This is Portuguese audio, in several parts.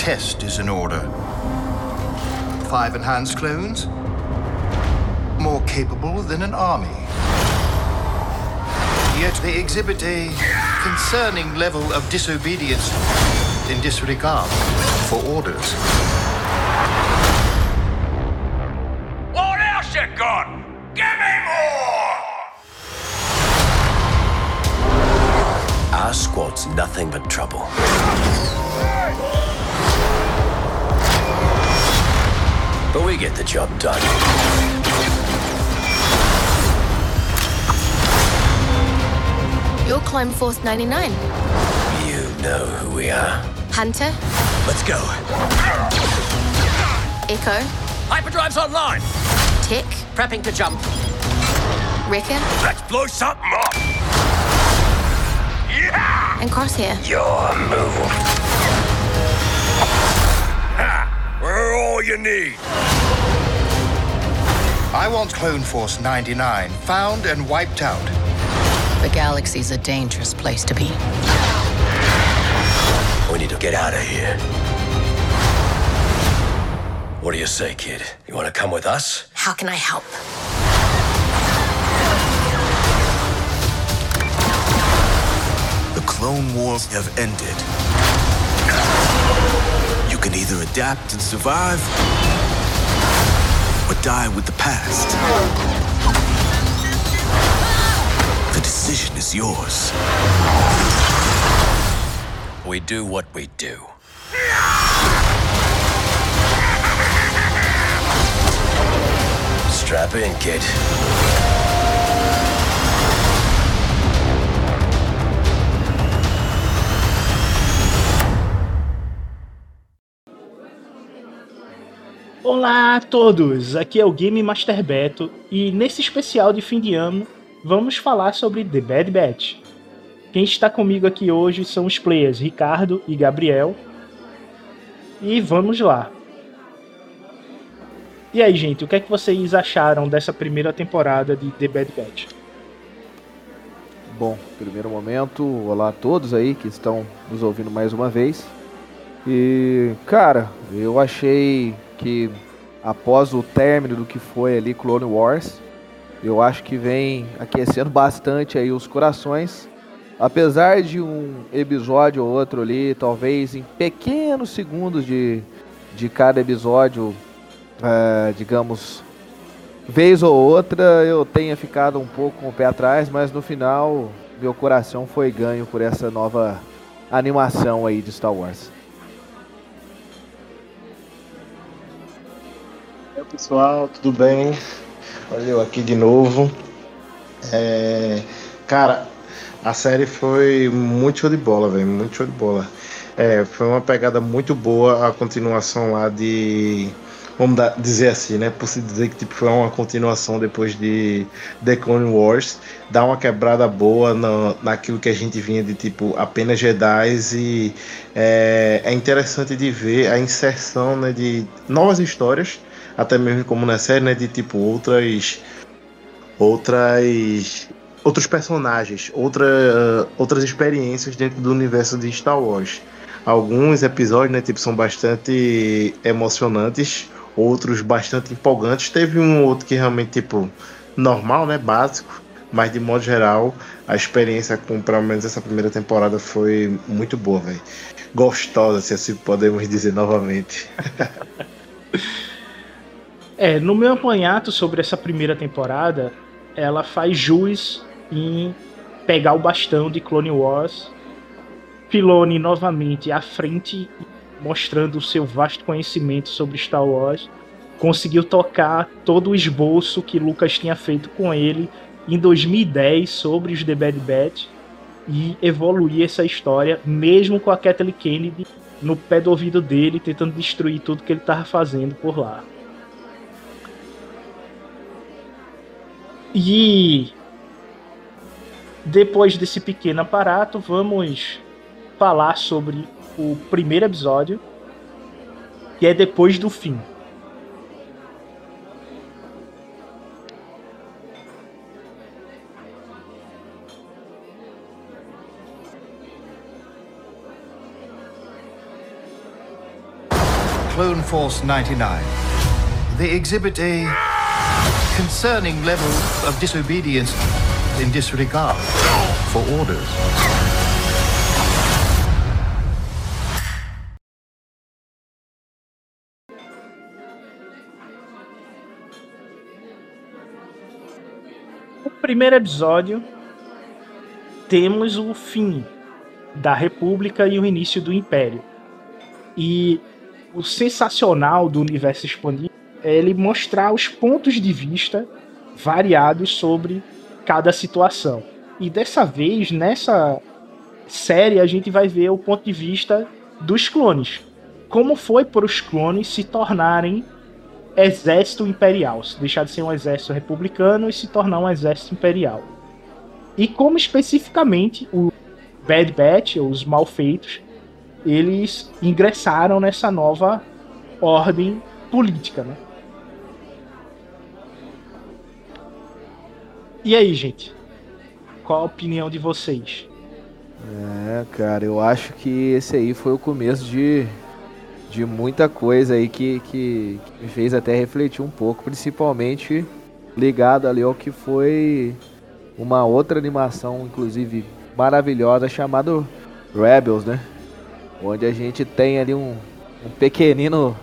test is in order. Five enhanced clones, more capable than an army. Yet they exhibit a concerning level of disobedience and disregard for orders. What else you got? Give me more! Our squad's nothing but trouble. But we get the job done. You're Clone Force 99. You know who we are. Hunter, Let's go. Echo, Hyperdrive's online. Tick, Prepping to jump. Ricker, Let's blow something up! Yeah! and Crosshair. Your move. We're all you need. I want Clone Force 99 found and wiped out. The galaxy's a dangerous place to be. We need to get out of here. What do you say, kid? You want to come with us? How can I help? The Clone Wars have ended. You can either adapt and survive, or die with the past. The decision is yours. We do what we do. Strap in, kid. Olá a todos, aqui é o Game Master Beto e nesse especial de fim de ano vamos falar sobre The Bad Batch. Quem está comigo aqui hoje são os players Ricardo e Gabriel. E vamos lá. E aí, gente, o que é que vocês acharam dessa primeira temporada de The Bad Batch? Bom, primeiro momento, olá a todos aí que estão nos ouvindo mais uma vez. E, cara, eu achei que após o término do que foi ali Clone Wars, eu acho que vem aquecendo bastante aí os corações. Apesar de um episódio ou outro ali, talvez em pequenos segundos de, de cada episódio, é, digamos, vez ou outra eu tenha ficado um pouco com o pé atrás, mas no final meu coração foi ganho por essa nova animação aí de Star Wars. Pessoal, tudo bem? Olha eu aqui de novo. É, Cara, a série foi muito show de bola, velho, muito show de bola. É, foi uma pegada muito boa a continuação lá de. Vamos dar- dizer assim, né? Por se dizer que tipo, foi uma continuação depois de The Clone Wars. Dá uma quebrada boa na, naquilo que a gente vinha de tipo apenas Jedi e é, é interessante de ver a inserção né, de novas histórias, até mesmo como na série, né? De tipo outras outras outros personagens, outra, outras experiências dentro do universo de Star Wars. Alguns episódios, né, tipo, são bastante emocionantes, outros bastante empolgantes. Teve um outro que realmente tipo normal, né, básico, mas de modo geral, a experiência com pelo menos essa primeira temporada foi muito boa, velho. Gostosa, se assim podemos dizer novamente. É, no meu apanhado sobre essa primeira temporada, ela faz jus em pegar o bastão de Clone Wars, Filoni novamente à frente, mostrando o seu vasto conhecimento sobre Star Wars, conseguiu tocar todo o esboço que Lucas tinha feito com ele em 2010 sobre os The Bad Batch e evoluir essa história, mesmo com a Kathleen Kennedy no pé do ouvido dele, tentando destruir tudo que ele estava fazendo por lá. E depois desse pequeno aparato, vamos falar sobre o primeiro episódio, que é depois do fim. Clone Force 99. They exhibit a concerning level of disobedience in disregard for orders. Primeiro episódio, temos o fim da República e o início do Império. E o sensacional do universo expandido é ele mostrar os pontos de vista variados sobre cada situação. E dessa vez, nessa série, a gente vai ver o ponto de vista dos clones. Como foi para os clones se tornarem exército imperial, deixar de ser um exército republicano e se tornar um exército imperial. E como especificamente o Bad Batch, os malfeitos, eles ingressaram nessa nova ordem política, né? E aí, gente? Qual a opinião de vocês? É, cara, eu acho que esse aí foi o começo de, de muita coisa aí que, que, que me fez até refletir um pouco, principalmente ligado ali ao que foi uma outra animação, inclusive maravilhosa, chamada Rebels, né? Onde a gente tem ali um, um pequenino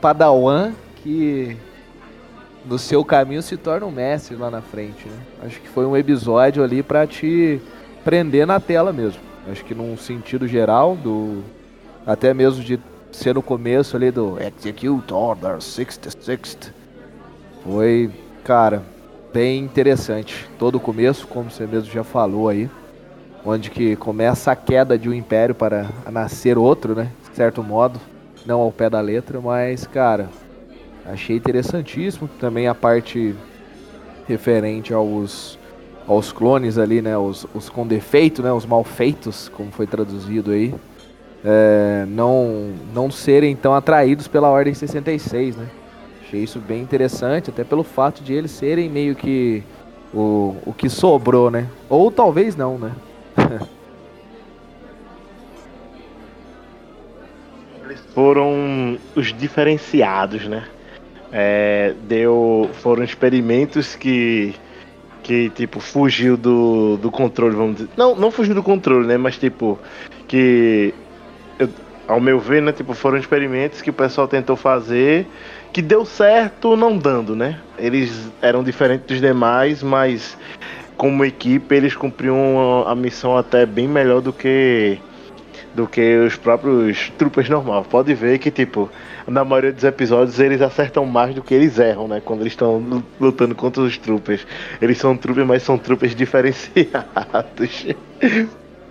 padawan que no seu caminho se torna um mestre lá na frente, né? Acho que foi um episódio ali para te prender na tela mesmo. Acho que num sentido geral do até mesmo de ser no começo ali do Execute Order 66 foi, cara, bem interessante. Todo o começo, como você mesmo já falou aí, onde que começa a queda de um império para nascer outro, né? De certo modo, não ao pé da letra, mas, cara, achei interessantíssimo também a parte referente aos aos clones ali, né? Os, os com defeito, né? Os mal feitos, como foi traduzido aí. É, não, não serem tão atraídos pela Ordem 66, né? Achei isso bem interessante, até pelo fato de eles serem meio que o, o que sobrou, né? Ou talvez não, né? Eles foram os diferenciados, né? É, deu, foram experimentos que que tipo fugiu do, do controle, vamos dizer. Não, não fugiu do controle, né? Mas tipo que eu, ao meu ver, né, tipo foram experimentos que o pessoal tentou fazer que deu certo não dando, né? Eles eram diferentes dos demais, mas como equipe eles cumpriam a missão até bem melhor do que do que os próprios troopers normal. Pode ver que tipo na maioria dos episódios eles acertam mais do que eles erram, né? Quando eles estão lutando contra os troopers. Eles são troopers, mas são troopers diferenciados.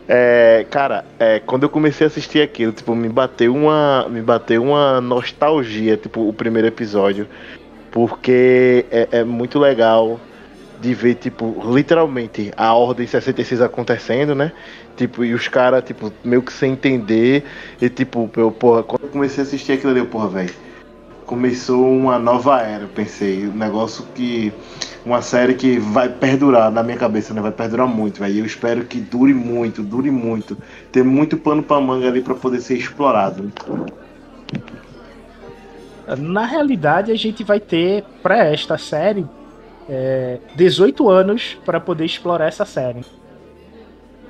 É, cara, é, quando eu comecei a assistir aquilo, tipo, me bateu uma, me bateu uma nostalgia, tipo, o primeiro episódio, porque é, é muito legal de ver, tipo, literalmente a Ordem 66 acontecendo, né? Tipo, e os caras, tipo, meio que sem entender. E, tipo, eu, porra, quando eu comecei a assistir aquilo ali, eu, porra, velho. Começou uma nova era, eu pensei. Um negócio que. Uma série que vai perdurar na minha cabeça, né? Vai perdurar muito, velho. Eu espero que dure muito, dure muito. Ter muito pano pra manga ali pra poder ser explorado. Na realidade, a gente vai ter, para esta série, é, 18 anos para poder explorar essa série.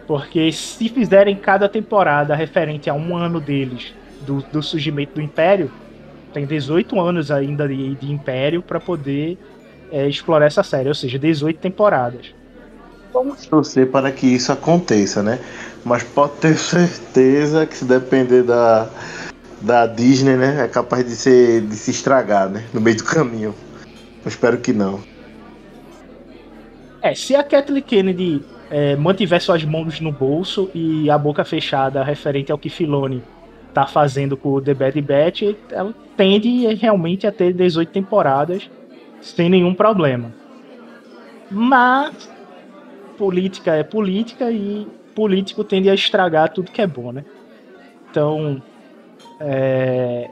Porque se fizerem cada temporada referente a um ano deles, do, do surgimento do Império, tem 18 anos ainda de, de Império para poder é, explorar essa série, ou seja, 18 temporadas. Vamos torcer para que isso aconteça, né? Mas pode ter certeza que se depender da, da Disney, né? É capaz de, ser, de se estragar, né? No meio do caminho. Eu espero que não. É, se a Kathleen Kennedy é, mantiver suas mãos no bolso e a boca fechada referente ao que Filoni tá fazendo com o The Bad Batch, ela tende realmente a ter 18 temporadas sem nenhum problema. Mas política é política e político tende a estragar tudo que é bom, né? Então, é,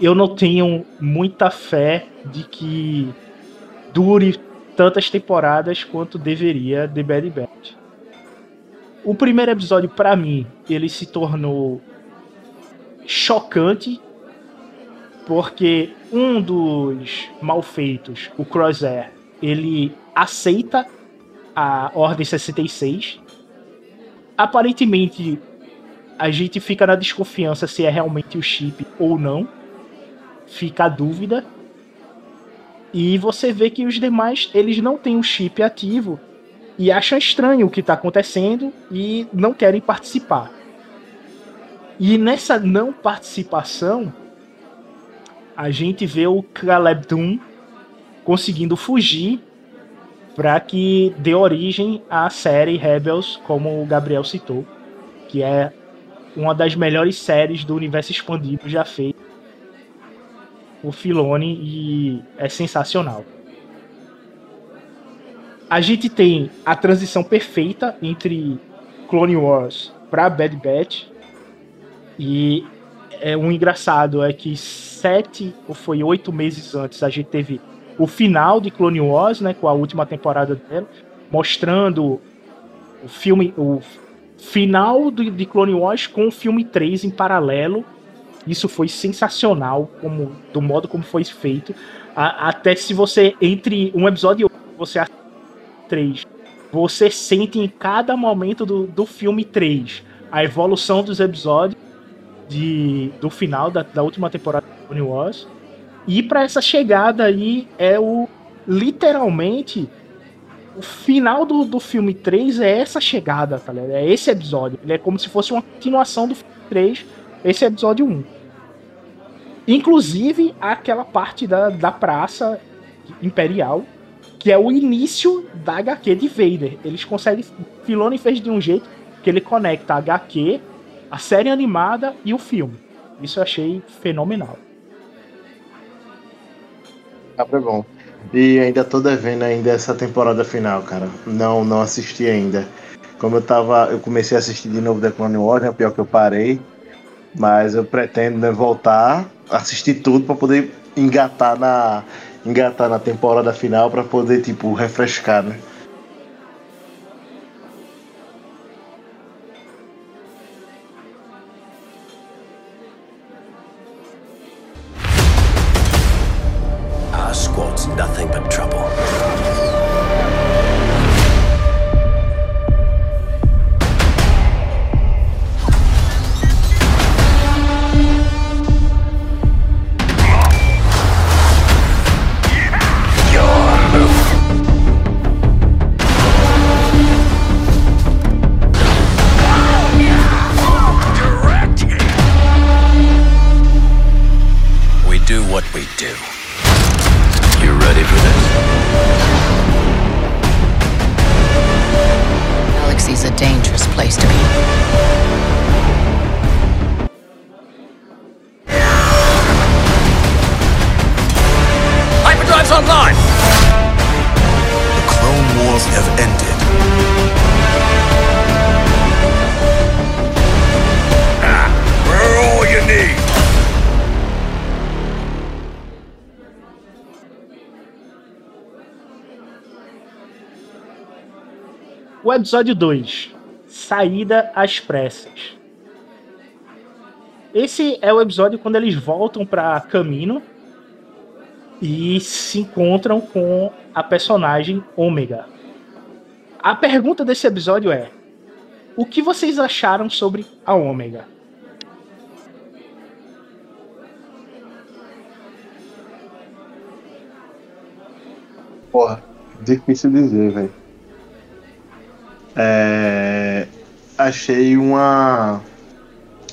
eu não tenho muita fé de que dure tantas temporadas quanto deveria The Bad Batch. O primeiro episódio, para mim, ele se tornou chocante Porque um dos malfeitos, o Crosshair, ele aceita a Ordem 66. Aparentemente, a gente fica na desconfiança se é realmente o chip ou não. Fica a dúvida. E você vê que os demais, eles não têm o chip ativo e acham estranho o que está acontecendo e não querem participar. E nessa não participação, a gente vê o Caleb Doom conseguindo fugir para que dê origem à série Rebels, como o Gabriel citou, que é uma das melhores séries do universo expandido já feita o Filoni e é sensacional. A gente tem a transição perfeita entre Clone Wars para Bad Batch e é um engraçado é que sete ou foi oito meses antes a gente teve o final de Clone Wars, né, com a última temporada dela, mostrando o filme, o final de Clone Wars com o filme 3 em paralelo. Isso foi sensacional, como do modo como foi feito. A, até se você entre um episódio e outro, você três, você sente em cada momento do, do filme 3 a evolução dos episódios de, do final da, da última temporada de Clone Wars. E para essa chegada aí é o literalmente o final do, do filme 3 é essa chegada, tá ligado? É esse episódio. Ele é como se fosse uma continuação do filme 3, esse é episódio 1. Inclusive aquela parte da, da praça imperial, que é o início da HQ de Vader. Eles conseguem. Filoni fez de um jeito que ele conecta a HQ, a série animada e o filme. Isso eu achei fenomenal. Ah, foi bom. E ainda tô devendo ainda essa temporada final, cara. Não, não assisti ainda. Como eu tava, eu comecei a assistir de novo The Clone Wars, né? Pior que eu parei. Mas eu pretendo né, voltar, assistir tudo para poder engatar na engatar na temporada final para poder tipo refrescar, né? Episódio 2: Saída às pressas. Esse é o episódio quando eles voltam para Camino e se encontram com a personagem Ômega. A pergunta desse episódio é: o que vocês acharam sobre a Ômega? Porra, difícil dizer, velho. É... Achei uma.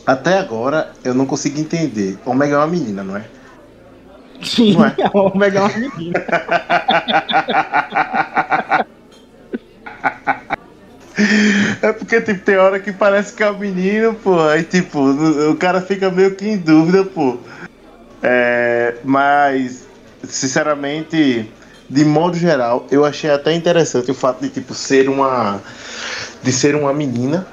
Até agora eu não consigo entender. Omega é uma menina, não é? Sim, Não é? a Ômega é uma menina. É porque, tipo, tem hora que parece que é um menino, pô. Aí, tipo, o cara fica meio que em dúvida, pô. É, mas, sinceramente, de modo geral, eu achei até interessante o fato de, tipo, ser uma. De ser uma menina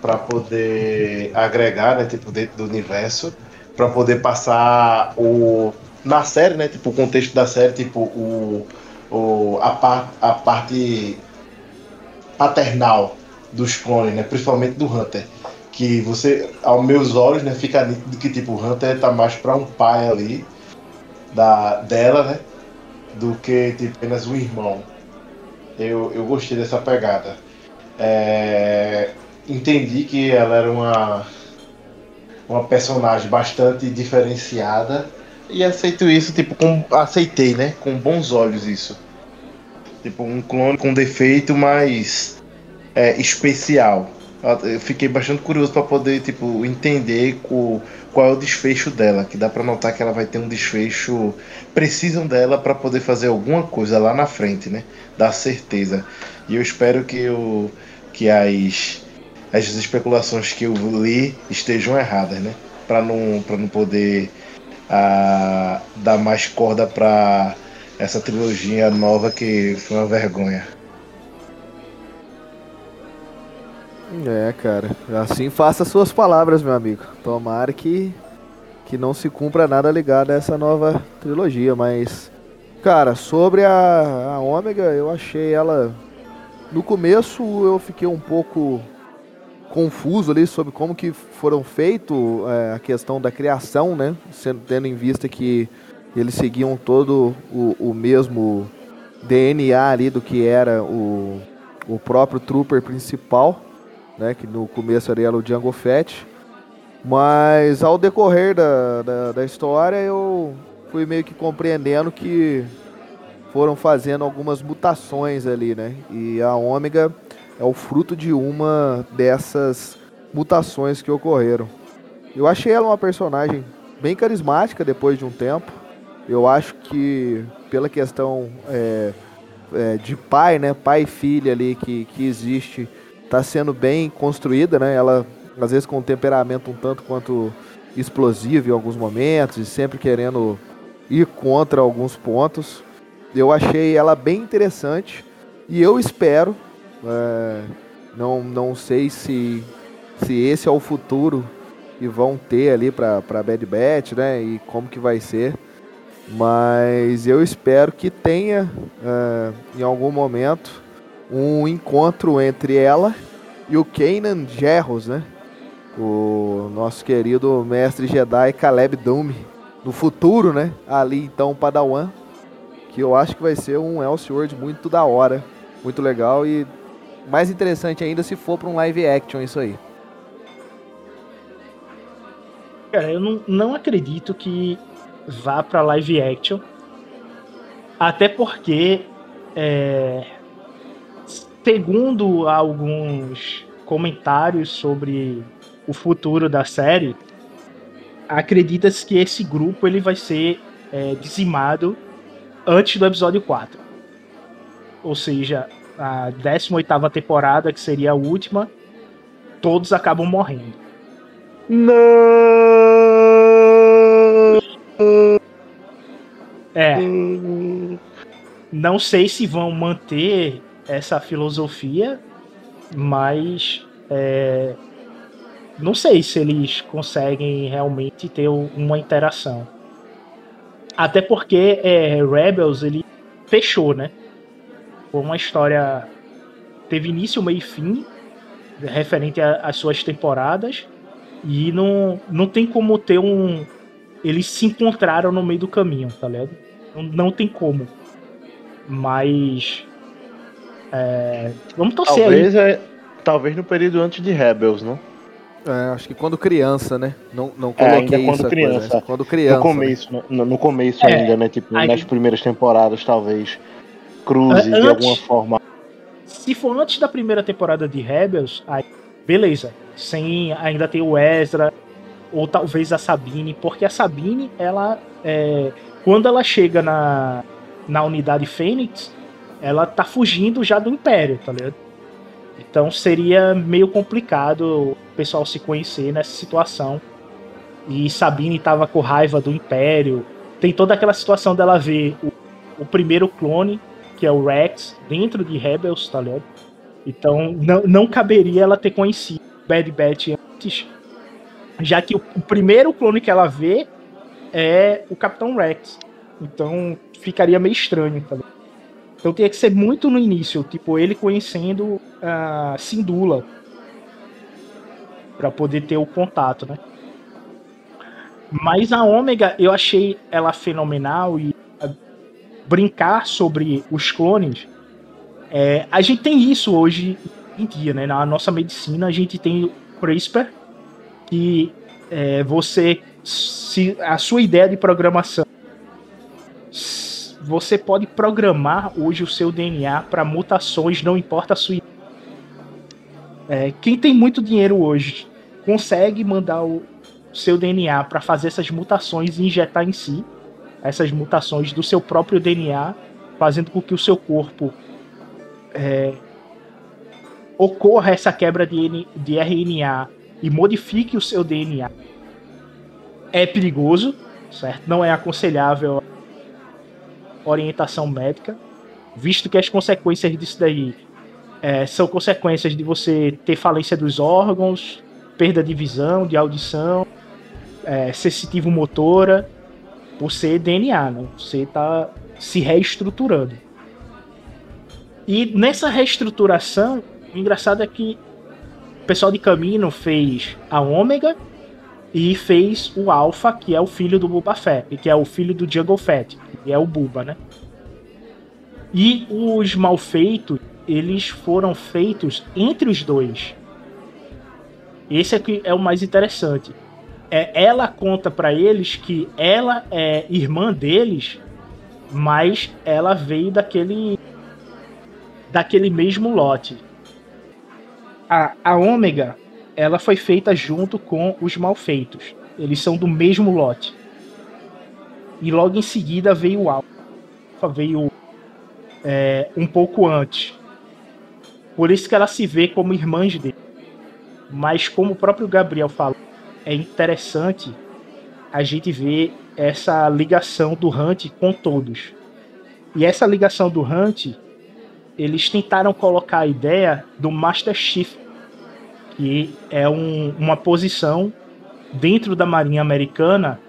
para poder agregar, né, tipo, dentro do universo, para poder passar o. Na série, né? Tipo, o contexto da série, tipo, o. o a, par, a parte paternal dos clones, né? Principalmente do Hunter. Que você, aos meus olhos, né, fica nítido que tipo, o Hunter tá mais pra um pai ali da, dela, né? Do que tipo, apenas um irmão. Eu, eu gostei dessa pegada. É, entendi que ela era uma, uma personagem bastante diferenciada e aceito isso, tipo, com, aceitei, né? Com bons olhos isso. Tipo, um clone com defeito, mas é, especial. Eu fiquei bastante curioso para poder, tipo, entender qual, é o desfecho dela. Que dá para notar que ela vai ter um desfecho. Precisam dela para poder fazer alguma coisa lá na frente, né? Dar certeza. E eu espero que, o, que as, as especulações que eu li estejam erradas, né? Para não, pra não poder dar mais corda para essa trilogia nova que foi uma vergonha. É, cara. Assim faça suas palavras, meu amigo. Tomara que, que não se cumpra nada ligado a essa nova trilogia, mas. Cara, sobre a, a Ômega, eu achei ela. No começo eu fiquei um pouco confuso ali sobre como que foram feito é, a questão da criação, né? Sendo, tendo em vista que eles seguiam todo o, o mesmo DNA ali do que era o, o próprio trooper principal, né? Que no começo era o Django Fett. Mas ao decorrer da, da, da história eu fui meio que compreendendo que foram fazendo algumas mutações ali, né? E a Ômega é o fruto de uma dessas mutações que ocorreram. Eu achei ela uma personagem bem carismática depois de um tempo. Eu acho que pela questão é, é, de pai, né, pai e filha ali que, que existe, está sendo bem construída, né? Ela às vezes com um temperamento um tanto quanto explosivo em alguns momentos e sempre querendo ir contra alguns pontos. Eu achei ela bem interessante e eu espero é, não, não sei se, se esse é o futuro que vão ter ali para Bad Batch, né? E como que vai ser. Mas eu espero que tenha é, em algum momento um encontro entre ela e o Kanan Jarrus, né? O nosso querido mestre Jedi Caleb Dume. No futuro, né? Ali então Padawan. Que eu acho que vai ser um Elseworld muito da hora. Muito legal e mais interessante ainda se for para um live action isso aí. Cara, eu não, não acredito que vá para live action. Até porque, é, segundo alguns comentários sobre o futuro da série, acredita-se que esse grupo ele vai ser é, dizimado antes do episódio 4. Ou seja, a 18 temporada, que seria a última, todos acabam morrendo. Não! É. Não sei se vão manter essa filosofia, mas é, não sei se eles conseguem realmente ter uma interação. Até porque é, Rebels ele fechou, né? Foi uma história. Teve início, meio e fim, referente às suas temporadas. E não, não tem como ter um. Eles se encontraram no meio do caminho, tá ligado? Não, não tem como. Mas. É, vamos torcer talvez aí. É, talvez no período antes de Rebels, não? É, acho que quando criança, né? Não, não coloquei é, ainda quando isso criança. Coisa, quando criança. No começo, né? no, no, começo É, ainda, né? Tipo, aí- nas primeiras temporadas, talvez. Cruze de Antes- alguma forma. Se for antes da primeira temporada de Rebels, aí beleza. Sem ainda ter o Ezra, ou talvez a Sabine, porque a Sabine, ela. é, quando ela chega na, na unidade Fênix, ela tá fugindo já do Império, tá ligado? Então seria meio complicado o pessoal se conhecer nessa situação. E Sabine tava com raiva do Império. Tem toda aquela situação dela ver o, o primeiro clone, que é o Rex, dentro de Rebels, tá ligado? Então não, não caberia ela ter conhecido Bad Batch antes, já que o, o primeiro clone que ela vê é o Capitão Rex. Então ficaria meio estranho, tá ligado? Então teria que ser muito no início, tipo, ele conhecendo a Sindula. Pra poder ter o contato, né? Mas a Ômega, eu achei ela fenomenal e brincar sobre os clones. É, a gente tem isso hoje em dia, né? Na nossa medicina, a gente tem o CRISPR, que é, você. Se, a sua ideia de programação. Você pode programar hoje o seu DNA para mutações, não importa a sua. É, quem tem muito dinheiro hoje consegue mandar o seu DNA para fazer essas mutações e injetar em si essas mutações do seu próprio DNA, fazendo com que o seu corpo é, ocorra essa quebra de, de RNA e modifique o seu DNA. É perigoso, certo? Não é aconselhável orientação médica, visto que as consequências disso daí é, são consequências de você ter falência dos órgãos, perda de visão, de audição, é, sensitivo motora, ser DNA, né? Você está se reestruturando. E nessa reestruturação, o engraçado é que o pessoal de Camino fez a Ômega e fez o Alpha, que é o filho do Boba Fett, que é o filho do Jungle Fett, que é o Buba, né? E os malfeitos, eles foram feitos entre os dois. Esse aqui é o mais interessante é, ela conta para eles que ela é irmã deles, mas ela veio daquele daquele mesmo lote. A, a Ômega, ela foi feita junto com os Malfeitos. Eles são do mesmo lote. E logo em seguida veio o Alpha, veio é, um pouco antes. Por isso que ela se vê como irmãs dele. Mas como o próprio Gabriel falou, é interessante a gente ver essa ligação do Hunt com todos. E essa ligação do Hunt, eles tentaram colocar a ideia do Master Chief, que é um, uma posição dentro da Marinha Americana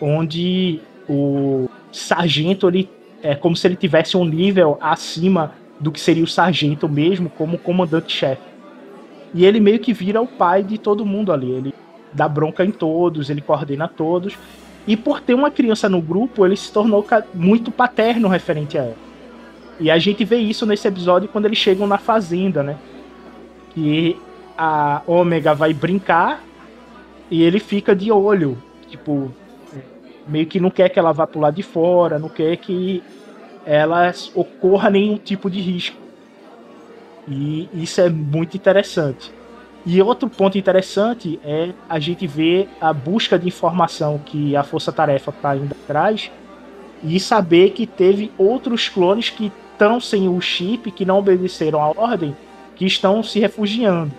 onde o sargento ele é como se ele tivesse um nível acima do que seria o sargento mesmo como comandante-chefe. E ele meio que vira o pai de todo mundo ali. Ele dá bronca em todos, ele coordena todos. E por ter uma criança no grupo, ele se tornou muito paterno referente a ela. E a gente vê isso nesse episódio quando eles chegam na fazenda, né? Que a Ômega vai brincar e ele fica de olho. Tipo, meio que não quer que ela vá pro lado de fora, não quer que ela ocorra nenhum tipo de risco. E isso é muito interessante. E outro ponto interessante é a gente ver a busca de informação que a Força Tarefa está indo atrás e saber que teve outros clones que estão sem o chip, que não obedeceram à ordem, que estão se refugiando.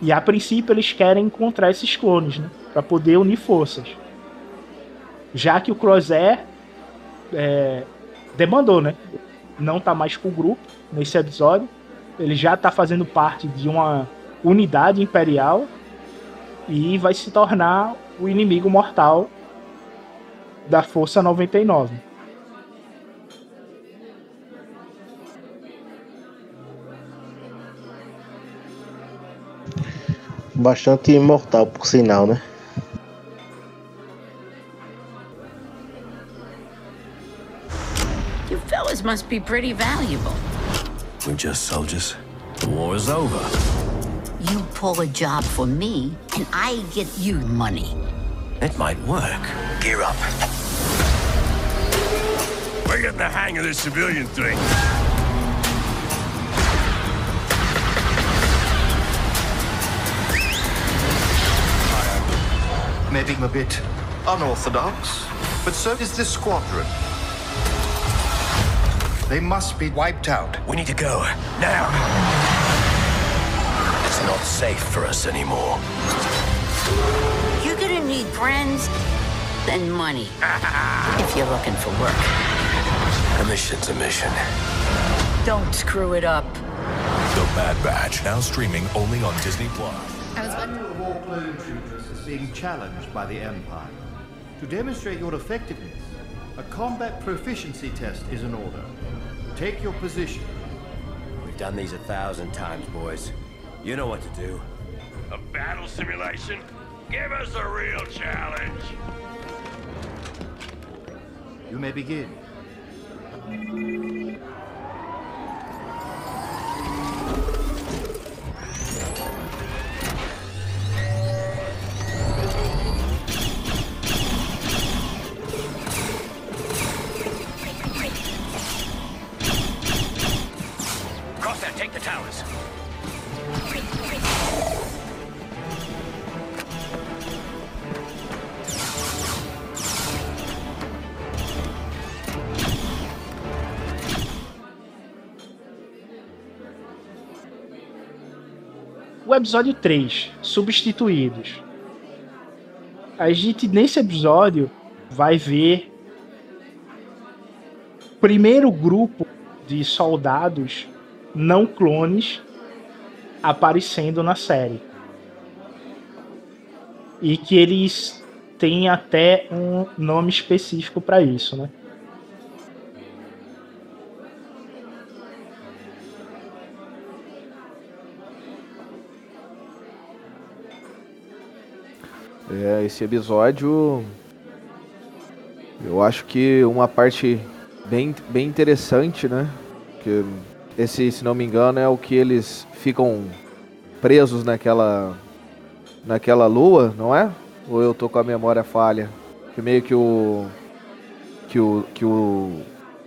E a princípio eles querem encontrar esses clones, né, para poder unir forças. Já que o Crosshair é, demandou, né, não tá mais com o grupo nesse episódio, ele já está fazendo parte de uma unidade imperial e vai se tornar o inimigo mortal da Força 99. Bastante imortal, por sinal, né? You must be pretty valuable. We're just soldiers. The war is over. You pull a job for me, and I get you money. It might work. Gear up. We're getting the hang of this civilian thing. Maybe I'm a bit unorthodox, but so is this squadron. They must be wiped out. We need to go. Now! It's not safe for us anymore. You're gonna need friends and money if you're looking for work. A mission's a mission. Don't screw it up. The Bad Batch, now streaming only on Disney Plus. I was wondering. of all clone troopers is being challenged by the Empire. To demonstrate your effectiveness, a combat proficiency test is in order. Take your position. We've done these a thousand times, boys. You know what to do. A battle simulation? Give us a real challenge! You may begin. O episódio 3, Substituídos. A gente, nesse episódio, vai ver o primeiro grupo de soldados não clones aparecendo na série. E que eles têm até um nome específico para isso, né? É, esse episódio. Eu acho que uma parte bem, bem interessante, né? Que esse, se não me engano, é o que eles ficam presos naquela. naquela lua, não é? Ou eu tô com a memória falha? Que meio que o. que o. que o.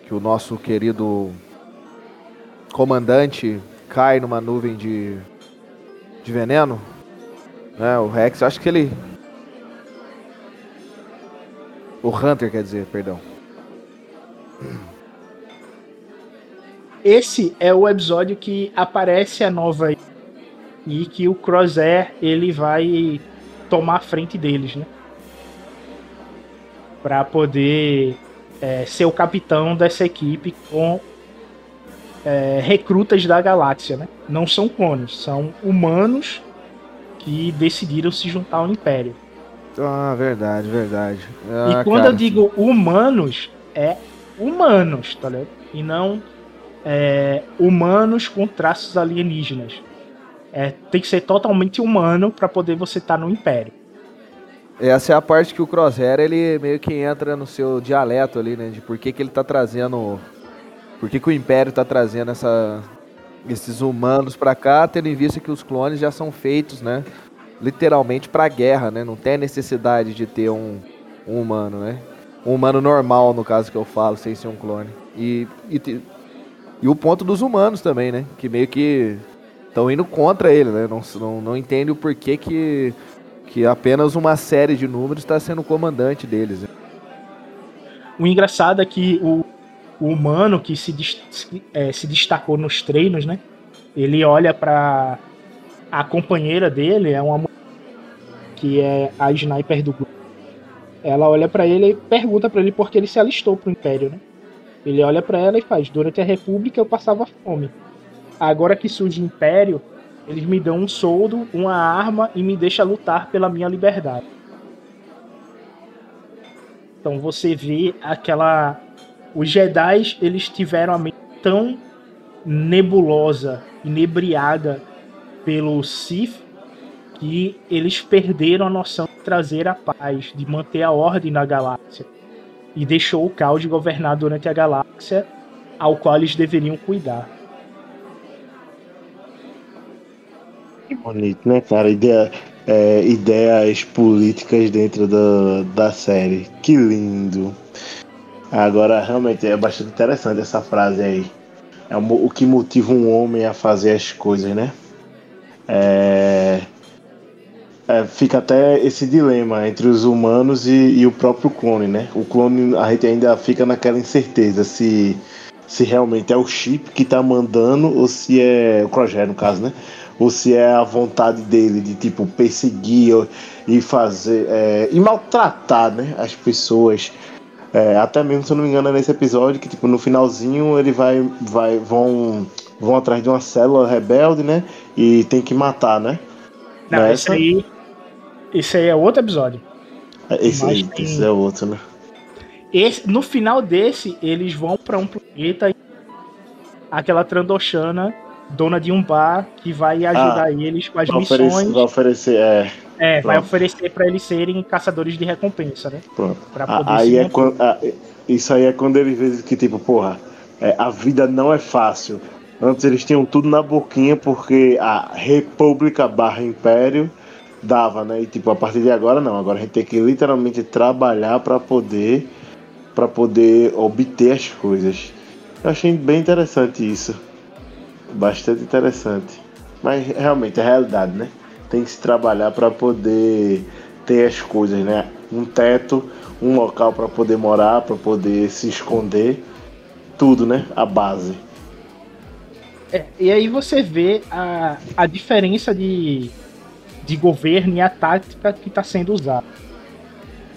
que o nosso querido comandante cai numa nuvem de. de veneno. Né? O Rex, acho que ele. O Hunter, quer dizer, perdão. Esse é o episódio que aparece a nova e que o Crosshair ele vai tomar a frente deles, né? Para poder é, ser o capitão dessa equipe com é, recrutas da galáxia, né? Não são clones, são humanos que decidiram se juntar ao Império. Ah, verdade, verdade. e Ah, quando cara, eu digo humanos, é humanos, tá ligado? E não é, humanos com traços alienígenas. É, tem que ser totalmente humano para poder você estar no Império. Essa é a parte que o Crosshair, ele meio que entra no seu dialeto ali, né? De por que, que ele tá trazendo. Por que, que o Império tá trazendo essa, esses humanos pra cá, tendo em vista que os clones já são feitos, né? Literalmente pra guerra, né? Não tem necessidade de ter um, um humano, né? Um humano normal, no caso que eu falo, sem ser um clone. E, e, e o ponto dos humanos também, né? Que meio que estão indo contra ele, né? Não, não, não entende o porquê que, que apenas uma série de números está sendo o comandante deles. né? O engraçado é que o, o humano que se, é, se destacou nos treinos, né? Ele olha para a companheira dele, é uma que é a sniper do grupo. Ela olha para ele e pergunta para ele por que ele se alistou pro Império, né? Ele olha para ela e faz: Durante a República eu passava fome. Agora que surge o Império, eles me dão um soldo, uma arma e me deixam lutar pela minha liberdade. Então você vê aquela. Os Jedi eles tiveram a mente tão nebulosa, inebriada pelo Sith, que eles perderam a noção de trazer a paz, de manter a ordem na galáxia. E deixou o caos de governar durante a galáxia, ao qual eles deveriam cuidar. Que bonito, né, cara? Ideia, é, ideias políticas dentro da, da série. Que lindo. Agora, realmente, é bastante interessante essa frase aí. É o, o que motiva um homem a fazer as coisas, né? É, fica até esse dilema entre os humanos e, e o próprio clone, né? O clone, a gente ainda fica naquela incerteza se, se realmente é o chip que tá mandando ou se é o Croger, no caso, né? Ou se é a vontade dele de, tipo, perseguir e fazer. é, e maltratar, né? As pessoas. É, até mesmo, se eu não me engano, é nesse episódio que, tipo, no finalzinho ele vai. vai vão, vão atrás de uma célula rebelde, né? E tem que matar, né? Não, Nessa? esse aí. Esse aí é outro episódio. Esse, Mas aí, tem- esse é outro, né? Esse, no final desse, eles vão pra um planeta. Aquela Trandoshana dona de um bar que vai ajudar eles com as missões. oferecer, vai oferecer, é. É, vai oferecer pra eles serem caçadores de recompensa, né? Pronto. Pra A- poder aí é quando, a- isso aí é quando eles veem que, tipo, porra, é, a vida não é fácil. Antes eles tinham tudo na boquinha porque a República barra Império dava, né? E tipo, a partir de agora não. Agora a gente tem que literalmente trabalhar pra poder para poder obter as coisas. Eu achei bem interessante isso. Bastante interessante. Mas realmente é realidade, né? Tem que se trabalhar para poder ter as coisas, né? Um teto, um local para poder morar, para poder se esconder, tudo, né? A base. É, e aí você vê a, a diferença de, de governo e a tática que está sendo usada.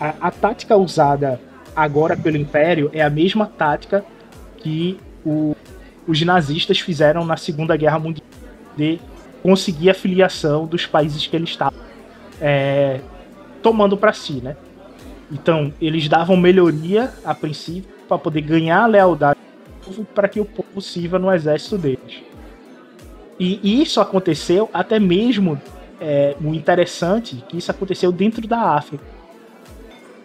A, a tática usada agora pelo Império é a mesma tática que o- os nazistas fizeram na Segunda Guerra Mundial de conseguir a filiação dos países que eles estavam é, tomando para si, né? Então eles davam melhoria a princípio para poder ganhar a lealdade para que o povo sirva no exército deles. E isso aconteceu até mesmo é, o interessante que isso aconteceu dentro da África.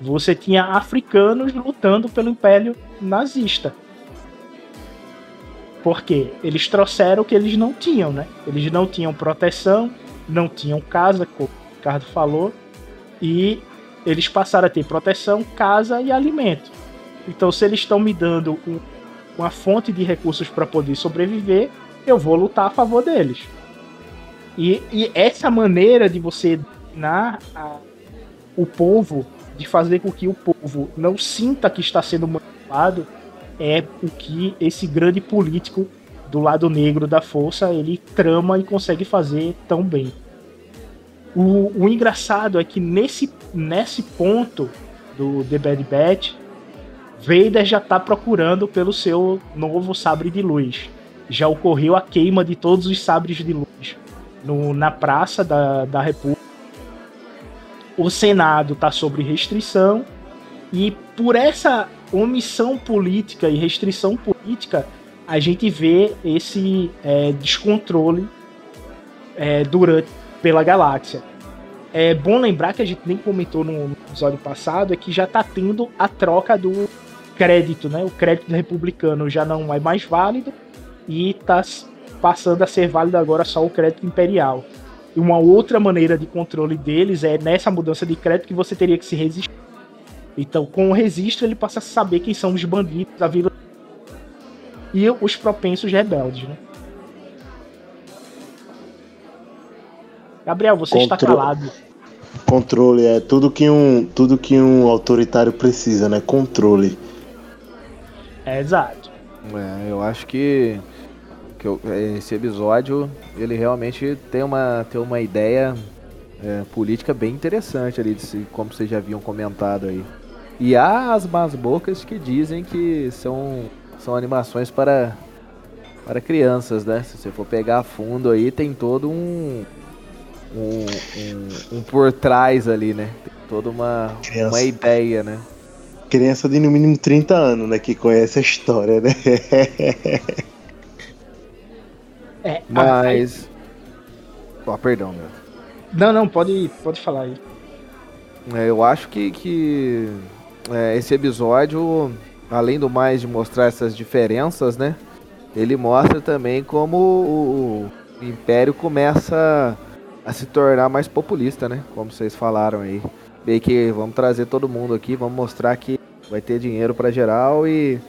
Você tinha africanos lutando pelo Império Nazista. Porque eles trouxeram o que eles não tinham, né? Eles não tinham proteção, não tinham casa, como o Ricardo falou, e eles passaram a ter proteção, casa e alimento. Então, se eles estão me dando um- uma fonte de recursos para poder sobreviver, eu vou lutar a favor deles. E, e essa maneira de você dominar o povo, de fazer com que o povo não sinta que está sendo manipulado, é o que esse grande político do lado negro da força ele trama e consegue fazer tão bem. O, o engraçado é que nesse, nesse ponto do The Bad Batch, Vader já está procurando pelo seu novo sabre de luz. Já ocorreu a queima de todos os sabres de luz no- na praça da, da República. O Senado está sob restrição e por essa omissão política e restrição política, a gente vê esse é, descontrole é, durante pela galáxia. É bom lembrar que a gente nem comentou no, episódio passado é que já está tendo a troca do crédito, né? O crédito republicano já não é mais válido e está passando a ser válido agora só o crédito imperial. E uma outra maneira de controle deles é nessa mudança de crédito que você teria que se resistir. Então, com o registro, ele passa a saber quem são os bandidos da vila e os propensos rebeldes, né? Gabriel, você está Contro- calado. Controle é tudo que um, tudo que um autoritário precisa, né? Controle. É exato. É, eu acho que, que eu- esse episódio ele realmente tem uma, tem uma ideia é, política bem interessante ali, de se- como vocês já haviam comentado aí. E há as más bocas que dizem que são, são animações para, para crianças, né? Se você for pegar a fundo aí, tem todo um, um, um, um por trás ali, né? Tem toda uma, Criança. uma ideia, né? Criança de no mínimo 30 anos, né? Que conhece a história, né? É, Mas. Ó, perdão, meu. Não, não, pode, pode falar aí. É, eu acho que, que é, esse episódio, além do mais de mostrar essas diferenças, né? Ele mostra também como o, o Império começa a se tornar mais populista, né? Como vocês falaram aí. Bem que vamos trazer todo mundo aqui, vamos mostrar que vai ter dinheiro pra geral e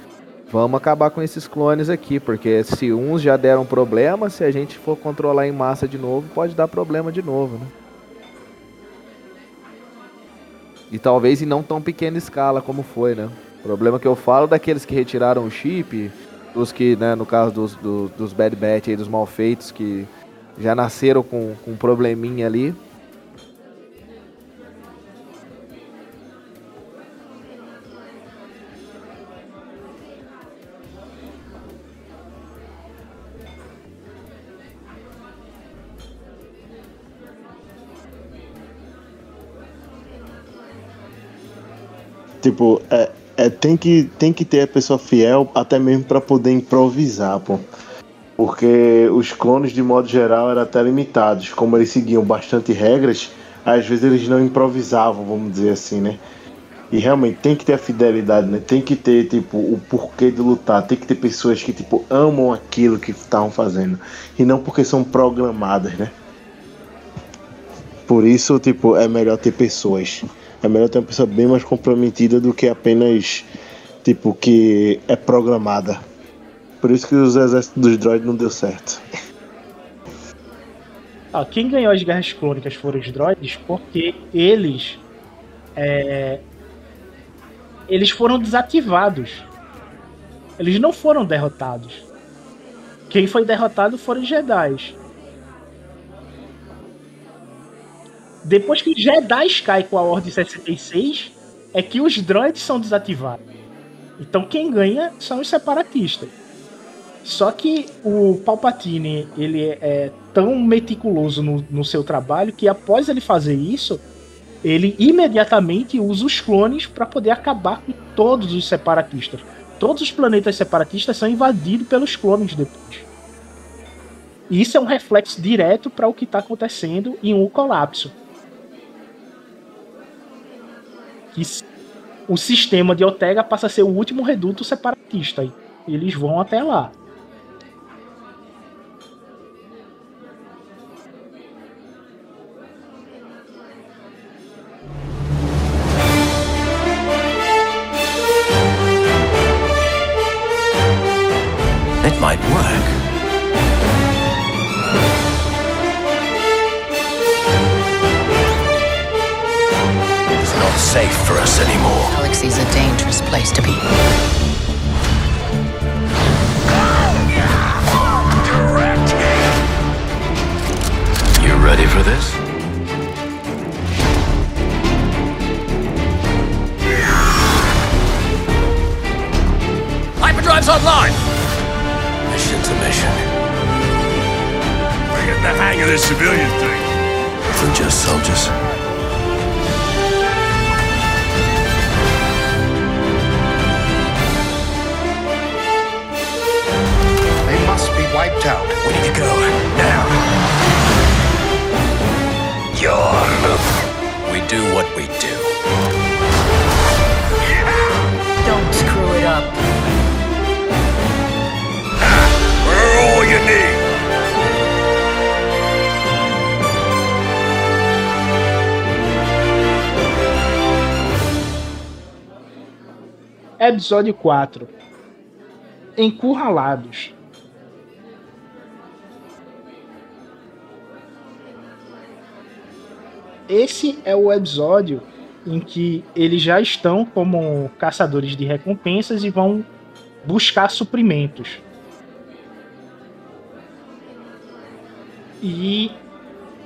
vamos acabar com esses clones aqui, porque se uns já deram problema, se a gente for controlar em massa de novo, pode dar problema de novo, né? E talvez em não tão pequena escala como foi, né? O problema que eu falo daqueles que retiraram o chip, dos que, né, no caso dos, do- dos Bad Batch aí, dos malfeitos, que já nasceram com, com um probleminha ali. Tipo, é, é, tem, que, tem que ter a pessoa fiel até mesmo pra poder improvisar, pô. Porque os clones, de modo geral, eram até limitados. Como eles seguiam bastante regras, às vezes eles não improvisavam, vamos dizer assim, né? E realmente tem que ter a fidelidade, né? Tem que ter, tipo, o porquê de lutar. Tem que ter pessoas que, tipo, amam aquilo que estavam fazendo. E não porque são programadas, né? Por isso, tipo, é melhor ter pessoas. É melhor ter uma pessoa bem mais comprometida do que apenas, tipo, que é programada. Por isso que os exércitos dos droids não deu certo. Ah, quem ganhou as guerras clônicas foram os droids porque eles é, eles foram desativados. Eles não foram derrotados. Quem foi derrotado foram os Jedi. Depois que Jedi caem com a Ordem 66, é que os droids são desativados. Então quem ganha são os separatistas. Só que o Palpatine ele é tão meticuloso no, no seu trabalho que após ele fazer isso, ele imediatamente usa os clones para poder acabar com todos os separatistas. Todos os planetas separatistas são invadidos pelos clones depois. E isso é um reflexo direto para o que está acontecendo em um colapso. Que o sistema de Ortega passa a ser o último reduto separatista. E eles vão até lá. Episódio 4 Encurralados. Esse é o episódio em que eles já estão como caçadores de recompensas e vão buscar suprimentos. E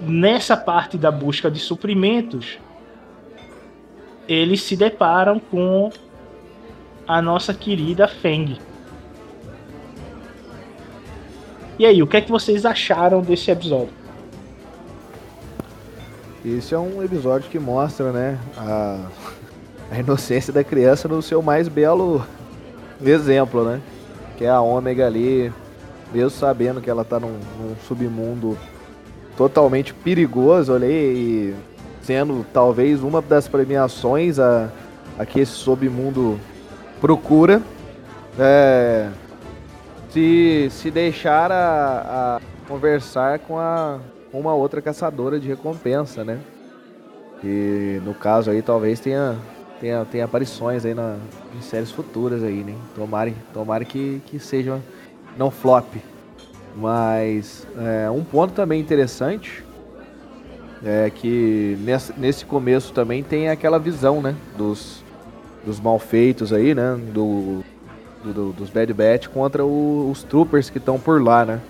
nessa parte da busca de suprimentos, eles se deparam com a nossa querida Feng. E aí, o que é que vocês acharam desse episódio? Esse é um episódio que mostra, né, a, a inocência da criança no seu mais belo exemplo, né? Que é a Ômega ali, mesmo sabendo que ela tá num, num submundo totalmente perigoso ali e sendo talvez uma das premiações a, a que esse submundo procura é, se, se deixar a, a conversar com a uma outra caçadora de recompensa, né? E no caso aí talvez tenha tenha, tenha aparições aí na, em séries futuras aí, né? Tomara, tomara que, que seja não flop. Mas é, um ponto também interessante é que nesse, nesse começo também tem aquela visão, né? Dos, dos malfeitos aí, né? Do, do, dos Bad Batch contra o, os troopers que estão por lá, né?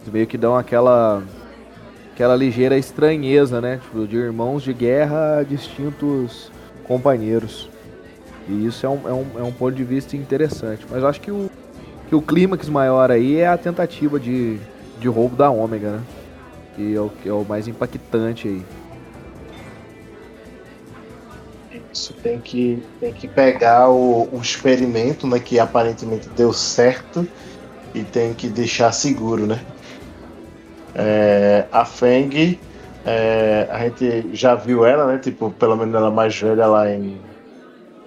Eles meio que dão aquela aquela ligeira estranheza, né? Tipo, de irmãos de guerra distintos companheiros. E isso é um, é um, é um ponto de vista interessante. Mas acho que o, que o clímax maior aí é a tentativa de, de roubo da Ômega, né? Que é o, que é o mais impactante aí. Isso tem que, tem que pegar o, o experimento, né, que aparentemente deu certo, e tem que deixar seguro, né? É, a Feng, é, a gente já viu ela, né? Tipo, pelo menos ela mais velha lá em.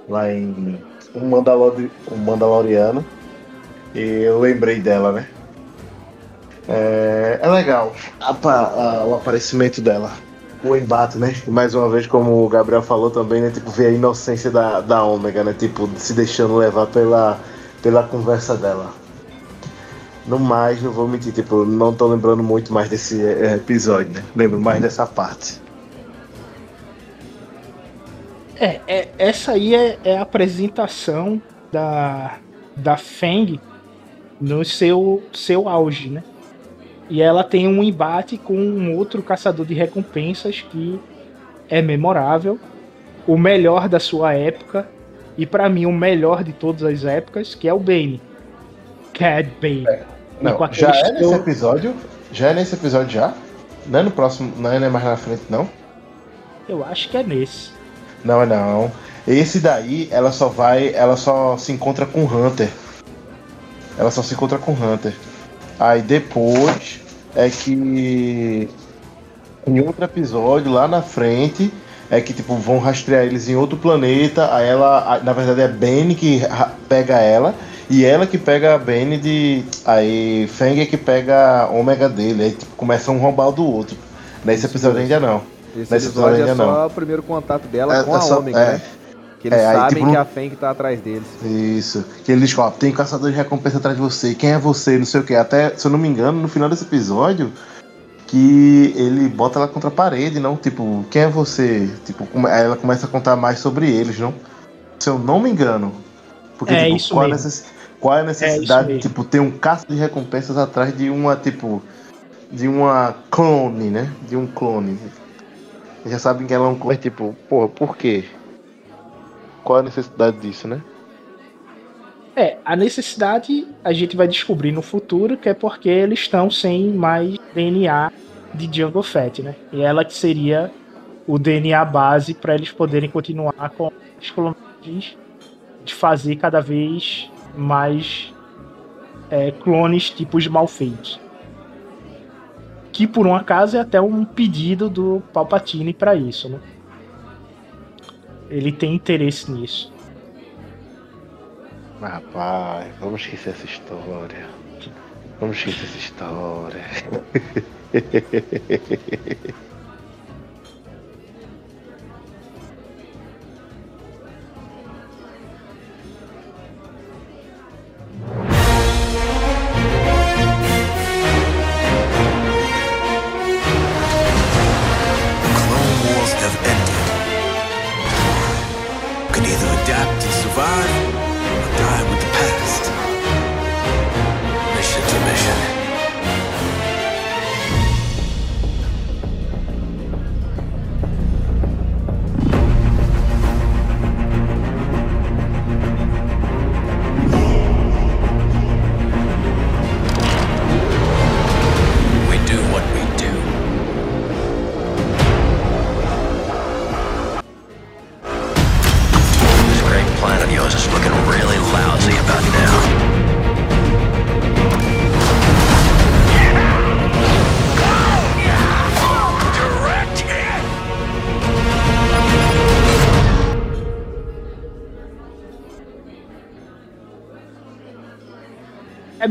Lá em. Um, um Mandaloriano. E eu lembrei dela, né? É, é legal a, a, o aparecimento dela. O embate, né? Mais uma vez, como o Gabriel falou também, né? Tipo, ver a inocência da, da Ômega, né? Tipo, se deixando levar pela, pela conversa dela. No mais, não vou mentir, tipo, não tô lembrando muito mais desse é, episódio, né? Lembro mais dessa parte. É, é essa aí é, é, a apresentação da, da Feng no seu, seu auge, né? E ela tem um embate com um outro caçador de recompensas que é memorável, o melhor da sua época, e para mim o melhor de todas as épocas, que é o Bane. Cad Bane. É. Não, já é nesse episódio? Já é nesse episódio já? Não é no próximo, não é mais na frente não? Eu acho que é nesse. Não é não. Esse daí, ela só vai, ela só se encontra com o Hunter. Ela só se encontra com o Hunter. Aí depois é que em outro episódio lá na frente é que tipo vão rastrear eles em outro planeta. Aí ela, na verdade é Ben que pega ela e ela que pega a Benny de. Aí Feng é que pega a ômega dele. Aí tipo, começa um roubar do outro. Nesse episódio ainda não. Esse Nesse episódio, episódio ainda é só não. o primeiro contato dela é, com é a só, ômega, é. né? Que eles é, sabem tipo, que a Feng tá atrás deles. Isso. Que eles ó, tem caçador de recompensa atrás de você. Quem é você? Não sei o que. Até, se eu não me engano, no final desse episódio, que ele bota ela contra a parede, não? Tipo, quem é você? Tipo, aí ela começa a contar mais sobre eles, não? Se eu não me engano. Porque, é tipo, isso qual, mesmo. Necess... qual é a necessidade é tipo, ter um caça de recompensas atrás de uma, tipo. De uma clone, né? De um clone. Já sabem que ela é um clone. Tipo, porra, por quê? Qual a necessidade disso, né? É, a necessidade a gente vai descobrir no futuro que é porque eles estão sem mais DNA de Jungle Fett, né? E ela que seria o DNA base para eles poderem continuar com as clonagens de fazer cada vez mais é, clones tipos mal feitos. Que por um acaso é até um pedido do Palpatine para isso, né? Ele tem interesse nisso. Rapaz, vamos esquecer essa história. Vamos esquecer essa história.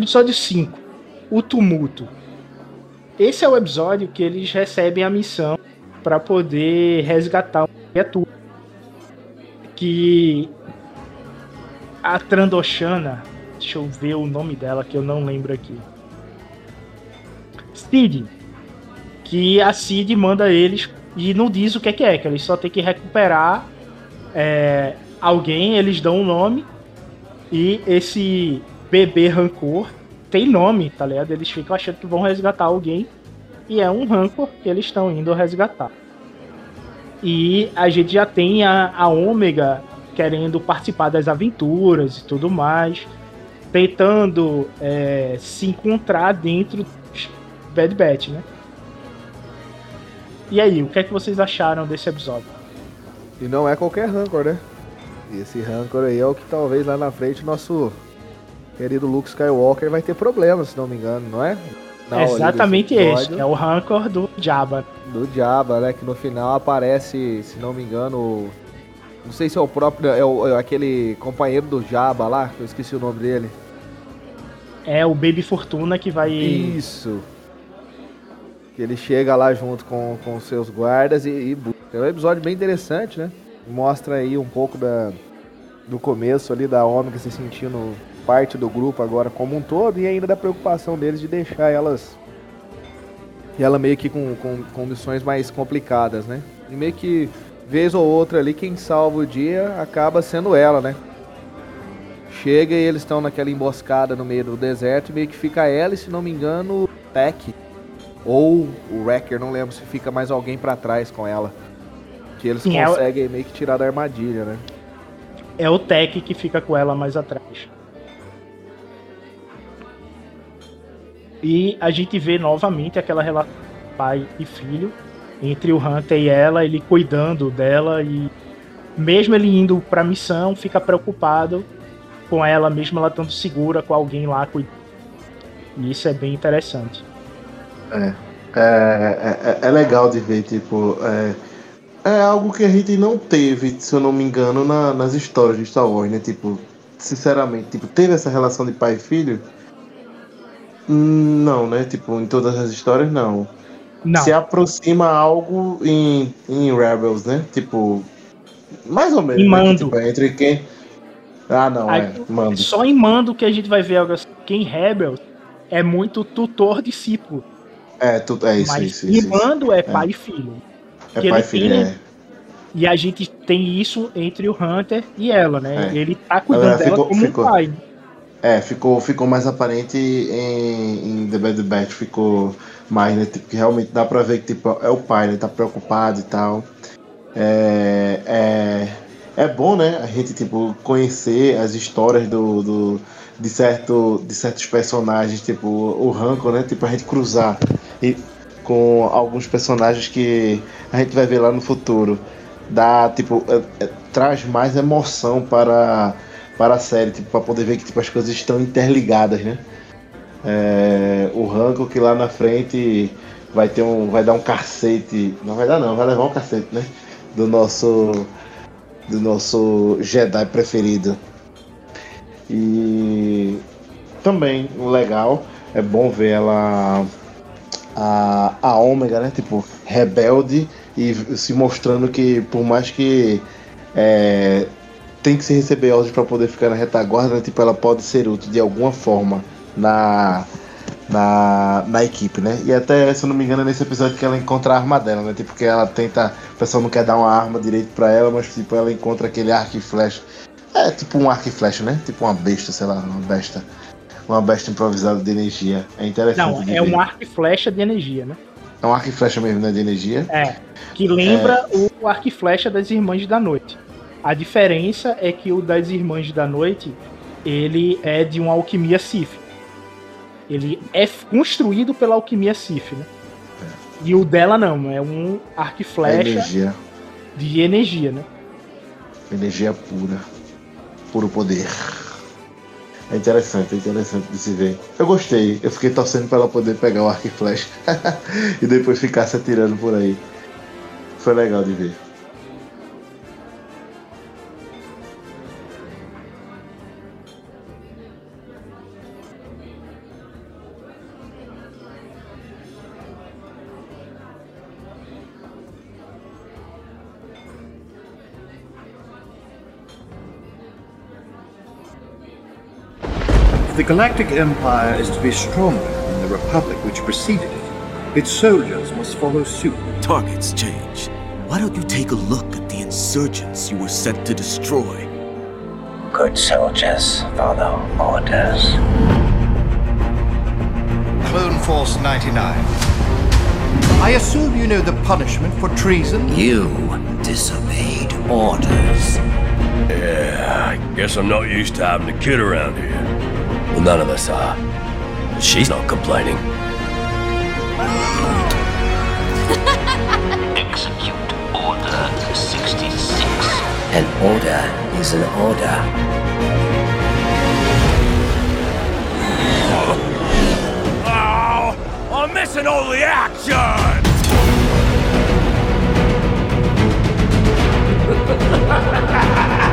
Episódio 5 O Tumulto. Esse é o episódio que eles recebem a missão para poder resgatar uma criatura. Que a Trandoshana, deixa eu ver o nome dela que eu não lembro aqui. Cid. Que a Cid manda eles e não diz o que é que é, que eles só tem que recuperar é, alguém, eles dão um nome e esse bebê rancor tem nome, tá ligado? Eles ficam achando que vão resgatar alguém e é um rancor que eles estão indo resgatar. E a gente já tem a, a Ômega querendo participar das aventuras e tudo mais, tentando é, se encontrar dentro Bad Batch, né? E aí, o que é que vocês acharam desse episódio? E não é qualquer rancor, né? Esse rancor aí é o que talvez lá na frente nosso querido Luke Skywalker vai ter problemas, se não me engano, não é? Exatamente esse, é o rancor do Jabba. Do Jabba, né? Que no final aparece, se não me engano, não sei se é o próprio, é, o, é aquele companheiro do Jabba lá, que eu esqueci o nome dele. É o Baby Fortuna que vai. Isso. Que ele chega lá junto com, com seus guardas e, e é um episódio bem interessante, né? Mostra aí um pouco da, do começo ali da Omega se sentindo parte do grupo agora como um todo e ainda da preocupação deles de deixar elas e ela meio que com, com, com missões mais complicadas, né? E meio que vez ou outra ali quem salva o dia acaba sendo ela, né? Chega e eles estão naquela emboscada no meio do deserto e meio que fica ela e se não me engano o Peck ou o Wrecker, não lembro se fica mais alguém para trás com ela. Que eles Sim, conseguem é o... meio que tirar da armadilha, né? É o Tech que fica com ela mais atrás. E a gente vê novamente aquela relação pai e filho entre o Hunter e ela, ele cuidando dela e mesmo ele indo pra missão, fica preocupado com ela, mesmo ela estando segura com alguém lá cuidando. E isso é bem interessante. É, é, é, é legal de ver, tipo, é, é algo que a gente não teve, se eu não me engano, na, nas histórias de Star Wars, né? Tipo, sinceramente, tipo, teve essa relação de pai e filho? Não, né? Tipo, em todas as histórias, não. Não. Se aproxima algo em, em Rebels, né? Tipo, mais ou menos. Em né? Mando. Tipo, entre quem. Ah, não, Aí, é. Mando. Só em Mando que a gente vai ver algo assim. Quem Rebels é muito tutor-discípulo. É, tu, é isso, Mas isso, isso. Em Mando é, é pai e filho. É pai e filho, é. E a gente tem isso entre o Hunter e ela, né? É. Ele tá cuidando dela ficou, como ficou, um pai. É, ficou, ficou mais aparente em, em The Bad Batch, ficou mais, né? Tipo, que realmente dá pra ver que tipo, é o pai, né? Tá preocupado e tal. É, é, é bom, né? A gente, tipo, conhecer as histórias do, do, de, certo, de certos personagens, tipo o Rancor, né? Tipo, a gente cruzar e, com alguns personagens que a gente vai ver lá no futuro. Dá, tipo, é, é, traz mais emoção para para a série, tipo, para poder ver que tipo, as coisas estão interligadas, né? É, o Ranko que lá na frente vai ter um. vai dar um cacete. Não vai dar não, vai levar um cacete, né? Do nosso. Do nosso Jedi preferido. E também legal, é bom ver ela. A, a Ômega, né? Tipo, rebelde e se mostrando que por mais que é, tem que se receber ordens para poder ficar na retaguarda, né? tipo, ela pode ser útil de alguma forma na, na, na equipe, né? E até, se eu não me engano, é nesse episódio que ela encontra a arma dela, né? Tipo, que ela tenta. O pessoal não quer dar uma arma direito para ela, mas tipo, ela encontra aquele arco e flecha. É tipo um arco e flecha, né? Tipo uma besta, sei lá, uma besta. Uma besta improvisada de energia. É interessante. Não, é um arco e flecha de energia, né? É um arco e flecha mesmo, né? De energia. É. Que lembra é... o arco e flecha das Irmãs da Noite. A diferença é que o das Irmãs da Noite, ele é de uma alquimia Sith. Ele é construído pela alquimia Sith, né? E o dela não, é um arco e flecha energia. de energia, né? Energia pura. Puro poder. É interessante, é interessante de se ver. Eu gostei, eu fiquei torcendo para ela poder pegar o arco e flecha e depois ficar se atirando por aí. Foi legal de ver. The Galactic Empire is to be stronger than the Republic which preceded it, its soldiers must follow suit. Targets change. Why don't you take a look at the insurgents you were sent to destroy? Good soldiers follow orders. Clone Force 99. I assume you know the punishment for treason? You disobeyed orders. Yeah, I guess I'm not used to having a kid around here. Well, none of us are. She's not complaining. Execute Order 66. An order is an order. Oh, I'm missing all the action! Ha ha ha ha!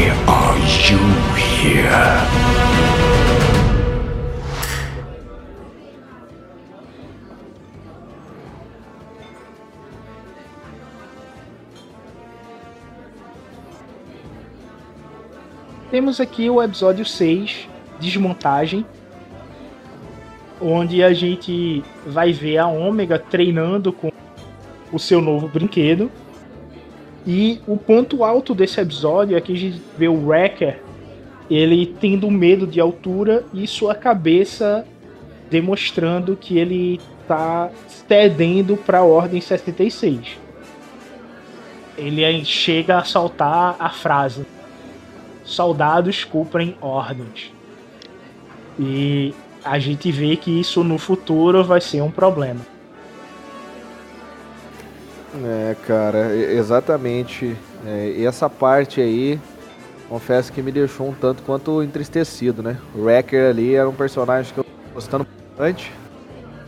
Are you here? Temos aqui o episódio 6, Desmontagem, onde a gente vai ver a Ômega treinando com o seu novo brinquedo. E o ponto alto desse episódio é que a gente vê o Wrecker ele tendo medo de altura e sua cabeça demonstrando que ele está cedendo para a Ordem 66. Ele chega a soltar a frase: Soldados cumprem ordens. E a gente vê que isso no futuro vai ser um problema. É, cara, exatamente. É, e essa parte aí, confesso que me deixou um tanto quanto entristecido, né? O Wrecker ali era um personagem que eu tô gostando bastante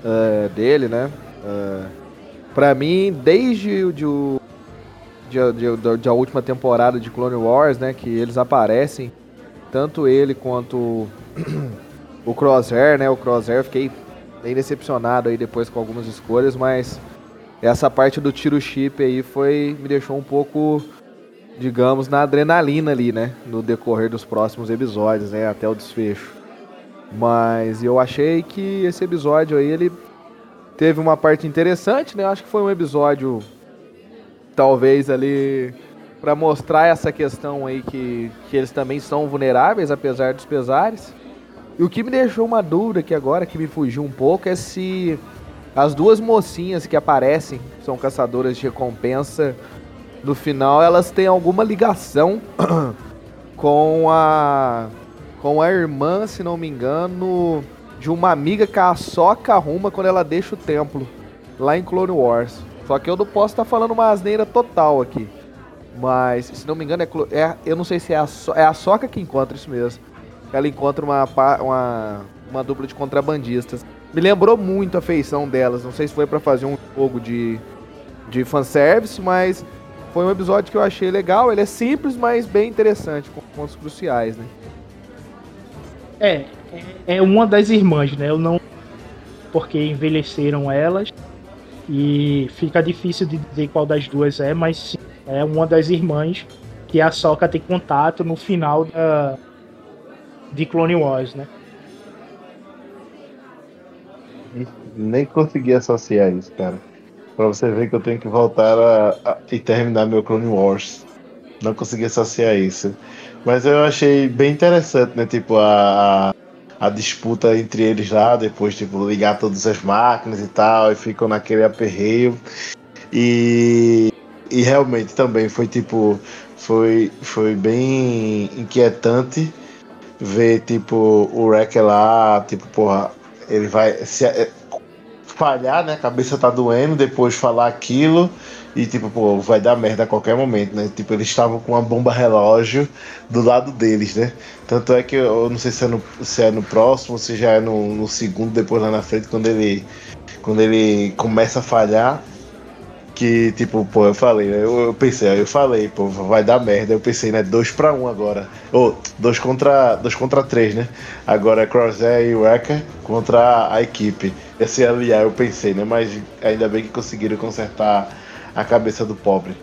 é, dele, né? É, pra mim, desde o- de, de, de, de, a última temporada de Clone Wars, né? Que eles aparecem, tanto ele quanto o Crosshair, né? O Crosshair, fiquei bem decepcionado aí depois com algumas escolhas, mas essa parte do tiro chip aí foi me deixou um pouco digamos na adrenalina ali, né, no decorrer dos próximos episódios, né, até o desfecho. Mas eu achei que esse episódio aí ele teve uma parte interessante, né? Eu acho que foi um episódio talvez ali para mostrar essa questão aí que, que eles também são vulneráveis apesar dos pesares. E o que me deixou uma dúvida aqui agora, que me fugiu um pouco, é se as duas mocinhas que aparecem, são caçadoras de recompensa, no final elas têm alguma ligação com a com a irmã, se não me engano, de uma amiga que a Soca arruma quando ela deixa o templo lá em Clone Wars. Só que eu não posso estar falando uma asneira total aqui. Mas, se não me engano, é, é- eu não sei se é a, So- é a Soca que encontra isso mesmo. Ela encontra uma, uma, uma dupla de contrabandistas. Me lembrou muito a feição delas. Não sei se foi pra fazer um jogo de, de fanservice, mas foi um episódio que eu achei legal. Ele é simples, mas bem interessante, com pontos cruciais, né? É, é- é uma das irmãs, né? Eu não. Porque envelheceram elas. E fica difícil de dizer qual das duas é, mas sim, é uma das irmãs que a Soca tem contato no final da. De Clone Wars, né? Nem consegui associar isso, cara. Pra você ver que eu tenho que voltar a, a- e terminar meu Clone Wars. Não consegui associar isso. Mas eu achei bem interessante, né? Tipo, a, a disputa entre eles lá, depois, tipo, ligar todas as máquinas e tal, e ficam naquele aperreio. E, e realmente também foi tipo. Foi, foi bem inquietante ver, tipo, o Wrecker lá, tipo, porra, ele vai se falhar, né? A cabeça tá doendo, depois falar aquilo e tipo, pô, vai dar merda a qualquer momento, né? Tipo, eles estavam com uma bomba relógio do lado deles, né? Tanto é que eu, não sei se é no, se é no próximo, se já é no, no segundo, depois lá na frente, quando ele quando ele começa a falhar, que tipo, pô, eu falei, né? eu, eu pensei, eu falei, pô, vai dar merda. Eu pensei, né? Dois pra um agora. Ou dois contra, dois contra três, né? Agora é Crosshair e Wrecker contra a equipe. Esse aliar eu pensei, né? Mas ainda bem que conseguiram consertar a cabeça do pobre.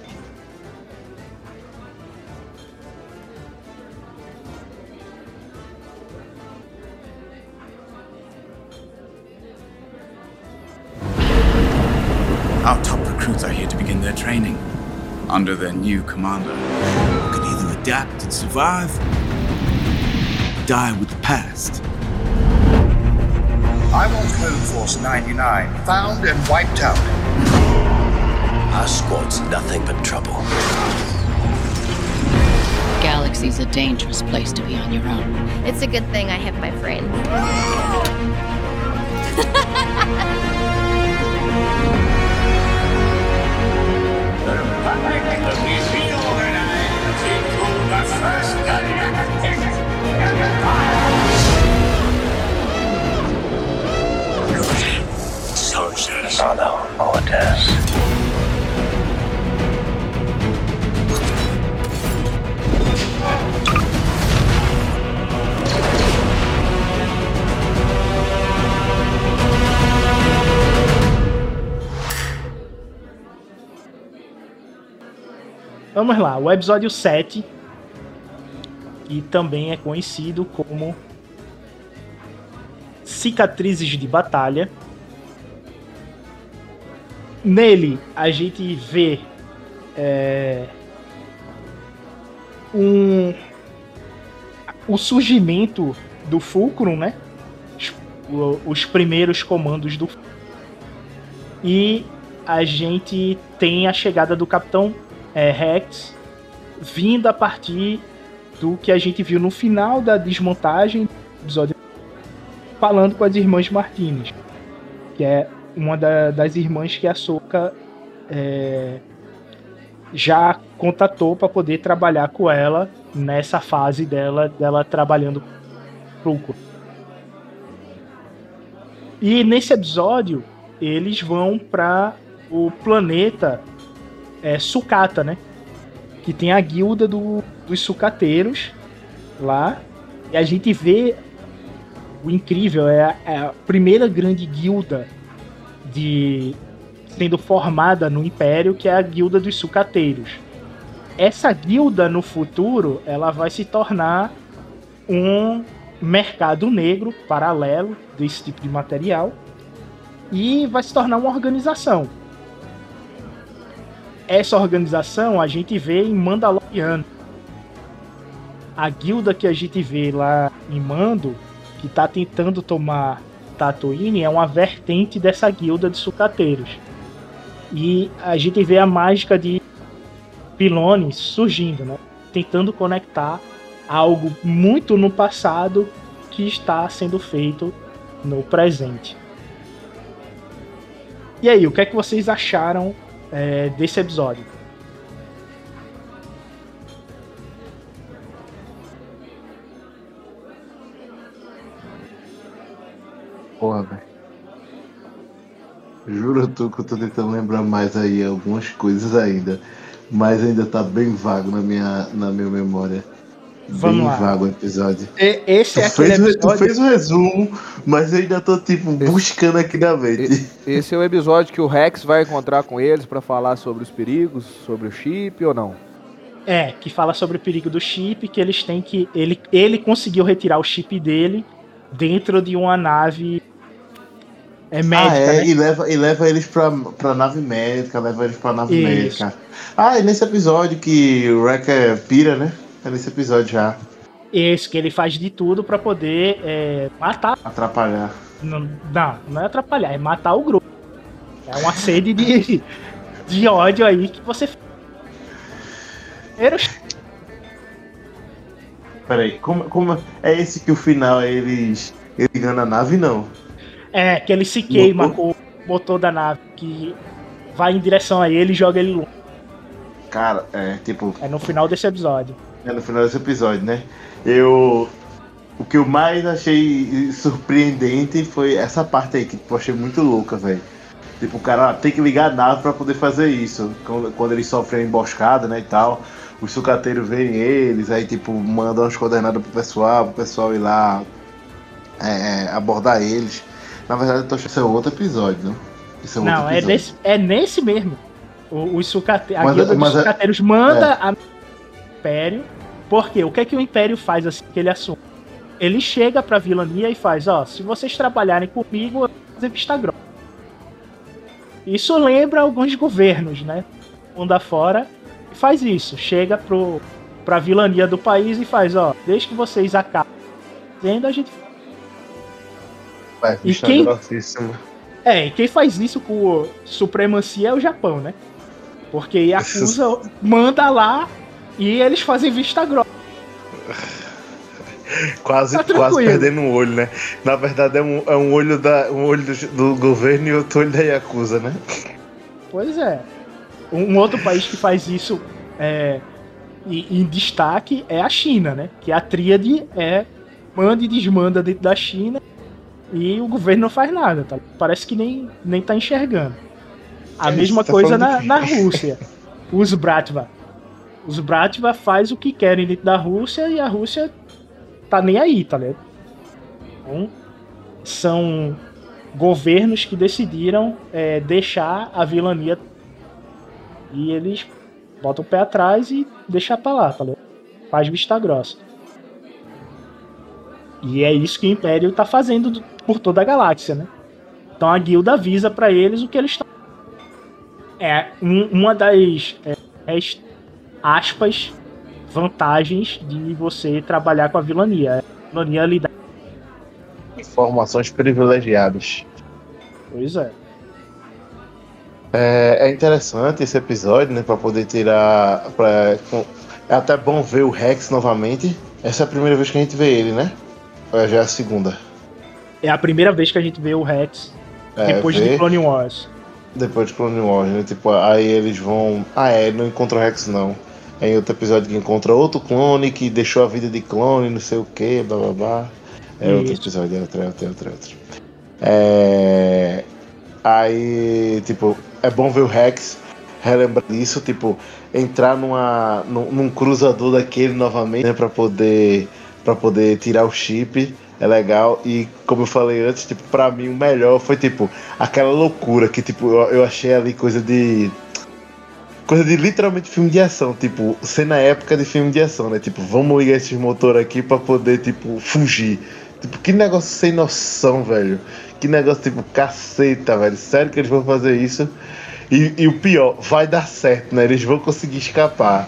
Our top recruits are here to begin their training under their new commander. Who can either adapt and survive, or die with the past. I'm on Clone Force 99, found and wiped out. Our squad's nothing but trouble. Galaxy's a dangerous place to be on your own. It's a good thing I have my friend. soldiers. Follow orders. Vamos lá, o episódio 7, que também é conhecido como Cicatrizes de Batalha, Nele, a gente vê é, um, o surgimento do Fulcrum, né? Os, os primeiros comandos do e a gente tem a chegada do Capitão é, Rex vindo a partir do que a gente viu no final da desmontagem do episódio falando com as irmãs Martinez, que é uma da, das irmãs que a Soca é, já contatou para poder trabalhar com ela nessa fase dela, dela trabalhando pro E nesse episódio eles vão para o planeta é, Sucata, né? Que tem a guilda do, dos sucateiros lá. E a gente vê o incrível, é a, é a primeira grande guilda de sendo formada no Império, que é a guilda dos sucateiros. Essa guilda no futuro, ela vai se tornar um mercado negro paralelo desse tipo de material e vai se tornar uma organização. Essa organização a gente vê em Mandaloriano. A guilda que a gente vê lá em Mando, que está tentando tomar Tatooine, é uma vertente dessa guilda de sucateiros. E a gente vê a mágica de Pilone surgindo, né? Tentando conectar algo muito no passado que está sendo feito no presente. E aí, o que é que vocês acharam é, desse episódio? Porra, velho. Juro tu que eu tô tentando lembrar mais aí algumas coisas ainda. Mas ainda tá bem vago na minha, na minha memória. Vamos bem lá. vago o episódio. E- esse tu é fez, o- episódio... Tu fez o resumo, mas eu ainda tô tipo buscando aqui na mente. Esse é o episódio que o Rex vai encontrar com eles pra falar sobre os perigos, sobre o chip ou não? É, que fala sobre o perigo do chip, que eles têm que. Ele, ele conseguiu retirar o chip dele dentro de uma nave é, médica, ah, é, né? e, leva, e leva eles pra, pra nave médica, leva eles pra nave Isso. médica. Ah, e nesse episódio que o Wrecker pira, né? É nesse episódio já. Esse que ele faz de tudo pra poder é, matar. Atrapalhar. Não, não, não é atrapalhar, é matar o grupo. É uma sede de, de ódio aí que você. Primeiro, Peraí, como, como é esse que o final é eles, ele engana a nave, não? É, que ele se queima Motor? com o motor da nave, que vai em direção a ele e joga ele longe. Cara, é tipo. É no final desse episódio. É no final desse episódio, né? Eu. O que eu mais achei surpreendente foi essa parte aí, que eu achei muito louca, velho. Tipo, o cara tem que ligar a nave pra poder fazer isso. Quando, quando eles sofrem a emboscada, né, e tal. Os sucateiros veem eles, aí, tipo, mandam as coordenadas pro pessoal, pro pessoal ir lá é, é, abordar eles. Na verdade, eu tô achando que isso é outro episódio, não? Isso é outro Não, é episódio. nesse, é nesse mesmo. O- Os sucate... A guilda dos mas é- sucateiros manda a Império. Porque o que é que o Império faz assim que ele assume? Ele chega pra vilania e faz, ó, se vocês trabalharem comigo, eu vou fazer vista grossa. Isso lembra alguns governos, né? Mundo afora faz isso. Chega pro, pra vilania do país e faz, ó, desde que vocês acabem fazendo, a gente Vai, E bicha quem-. É, e quem faz isso com supremacia é o Japão, né? Porque Yakuza manda lá e eles fazem vista grossa. Quase, Tá quase perdendo um olho, né? Na verdade é um, é um olho, da, um olho do, do governo e outro olho da Yakuza, né? Pois é. Um outro país que faz isso é, em, em destaque é a China, né? Que a tríade é manda e desmanda dentro da China e o governo não faz nada, tá? Parece que nem, nem tá enxergando. A É mesma tá coisa na, de na Rússia. Os Bratva. Os Bratva faz o que querem dentro da Rússia e a Rússia tá nem aí, tá ligado? Então, são governos que decidiram é, deixar a vilania e eles bota o pé atrás e deixa pra lá, falou? Faz vista grossa. E é isso que o Império tá fazendo por toda a galáxia, né? Então a guilda avisa para eles o que eles estão. É um, uma das é, aspas vantagens de você trabalhar com a vilania. A vilania lida Informações privilegiadas. Pois é. É, é interessante esse episódio, né? Pra poder tirar. Pra, é até bom ver o Rex novamente. Essa é a primeira vez que a gente vê ele, né? Ou já é a segunda? É a primeira vez que a gente vê o Rex é, depois de Clone Wars. Depois de Clone Wars, né? Tipo, aí eles vão. Ah, é, não encontra o Rex não. É em outro episódio que encontra outro clone que deixou a vida de clone, não sei o que, blá blá blá. É Isso. outro episódio, é outro, é outro, é outro, é outro. É... Aí, tipo, é bom ver o Rex relembrar disso, tipo, entrar numa, num, num cruzador daquele novamente, né, pra poder, pra poder tirar o chip é legal. E como eu falei antes, tipo, pra mim o melhor foi tipo aquela loucura que tipo, eu, eu achei ali coisa de. Coisa de literalmente filme de ação, tipo, cena época de filme de ação, né? Tipo, vamos ligar esses motores aqui pra poder, tipo, fugir. Tipo, que negócio sem noção, velho. Que negócio, tipo, caceta, velho. Sério que eles vão fazer isso? E, e, o pior, vai dar certo, né? Eles vão conseguir escapar.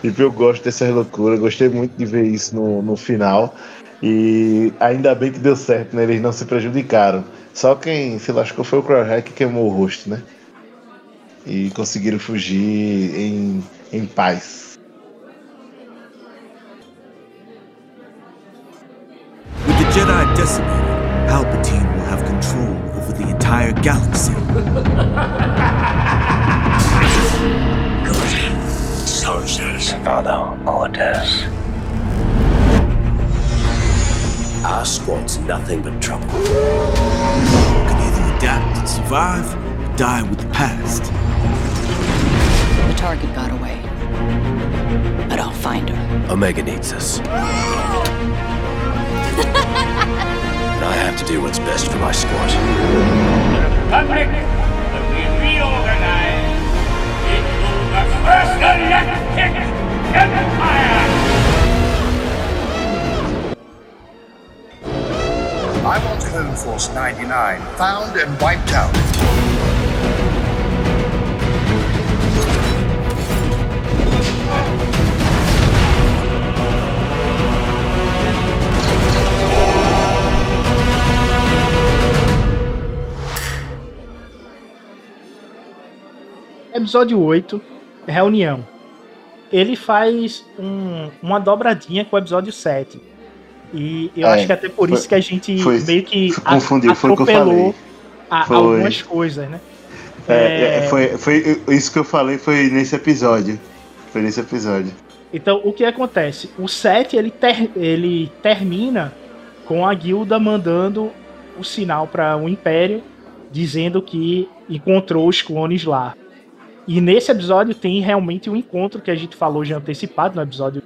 Tipo, eu gosto dessas loucuras, gostei muito de ver isso no, no final. E ainda bem que deu certo, né? Eles não se prejudicaram. Só quem se lascou foi o Crowhack que queimou o rosto, né? E conseguiram fugir em, em paz. Jedi decimated, Palpatine will have control over the entire galaxy. Soldiers follow orders. Our squad's nothing but trouble. You can either adapt and survive, or die with the past. The target got away. But I'll find her. Omega needs us. And I have to do what's best for my squad. Republic will be reorganized into the first galactic empire! I'm on Clone Force 99, found and wiped out. Episódio 8, Reunião. Ele faz um, uma dobradinha com o episódio 7 e eu é, acho que até por isso que a gente foi, meio que confundiu, foi o que eu falei. A, algumas coisas, né? É, é, é, foi, foi isso que eu falei foi nesse episódio. Foi nesse episódio. Então, o que acontece? O 7 ele, ter, ele termina com a guilda mandando o sinal para o Império dizendo que encontrou os clones lá. E nesse episódio tem realmente um encontro que a gente falou já antecipado no episódio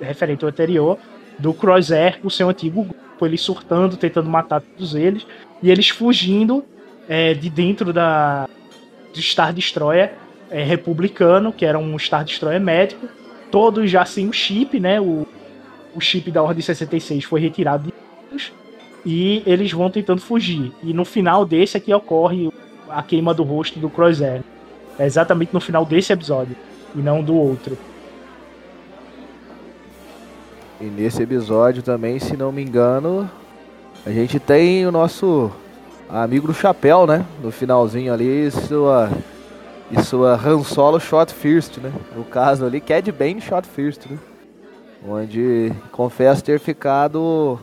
referente ao anterior, do Crosshair, o seu antigo grupo, ele surtando, tentando matar todos eles, e eles fugindo é, de dentro da Star Destroyer é, republicano, que era um Star Destroyer médico, todos já sem o chip, né? O, o chip da Ordem 66 foi retirado de todos, e eles vão tentando fugir. E no final desse aqui ocorre a queima do rosto do Crosshair. É exatamente no final desse episódio, e não do outro. E nesse episódio também, se não me engano, a gente tem o nosso amigo do chapéu, né? No finalzinho ali, sua e sua Han Solo Shot First, né? No caso ali, Cad Bane Shot First, né? Onde confesso ter ficado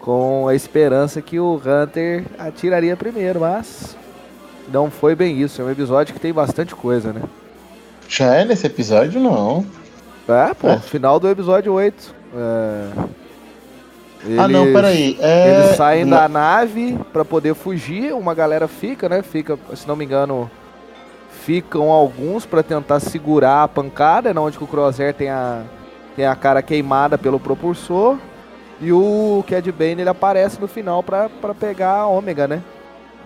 com a esperança que o Hunter atiraria primeiro, mas não foi bem isso. É um episódio que tem bastante coisa, né? Já é nesse episódio, não. É, pô, é. final do episódio 8. É... Eles, ah, não, peraí. É... Eles saem não. da nave para poder fugir. Uma galera fica, né? Fica, se não me engano, ficam alguns para tentar segurar a pancada, né? onde o Crosshair tem a, tem a cara queimada pelo propulsor. E o Cad Bane ele aparece no final para pegar a Ômega, né?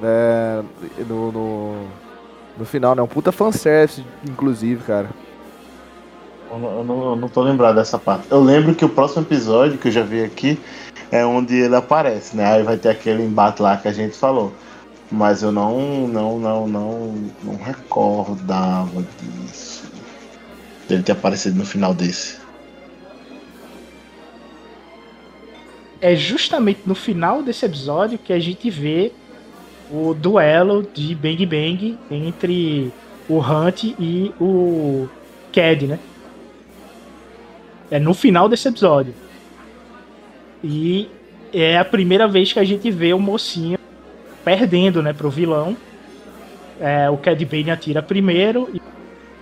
É, no, no, no, final, né? Um puta fanservice, inclusive, cara. Eu não, eu não, eu não tô lembrado dessa parte. Eu lembro que o próximo episódio que eu já vi aqui é onde ele aparece, né? Aí vai ter aquele embate lá que a gente falou. Mas eu não, não, não, não, não recordava disso. Dele ter aparecido no final desse. É justamente no final desse episódio que a gente vê o duelo de Bang Bang entre o Hunt e o Cad, né? É no final desse episódio. E é a primeira vez que a gente vê o mocinho perdendo, né, pro vilão. É, o Cad Bane atira primeiro e o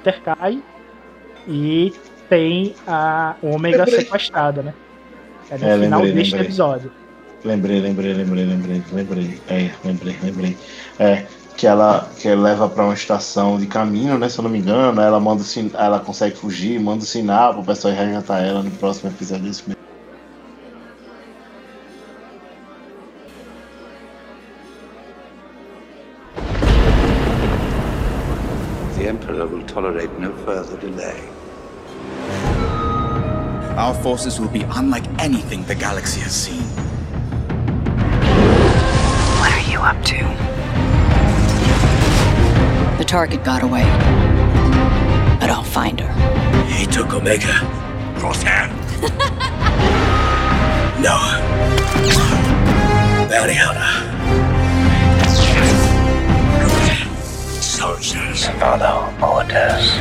Peter cai. E tem a Ômega sequestrada, né? É no É, final lembrei, deste lembrei. episódio. Lembrei, lembrei, lembrei, lembrei, lembrei. É, lembrei, lembrei. É, que ela, que leva pra uma estação de caminho, né? Se eu não me engano, ela manda sin- ela consegue fugir, manda o sinal pro pessoal resgatar ela no próximo episódio. Isso mesmo. The Emperor will tolerate no further delay. Our forces will be unlike anything the galaxy has seen. What are you up to? The target got away. But I'll find her. He took Omega. Crosshand. No. Bounty hunter. Soldiers follow orders.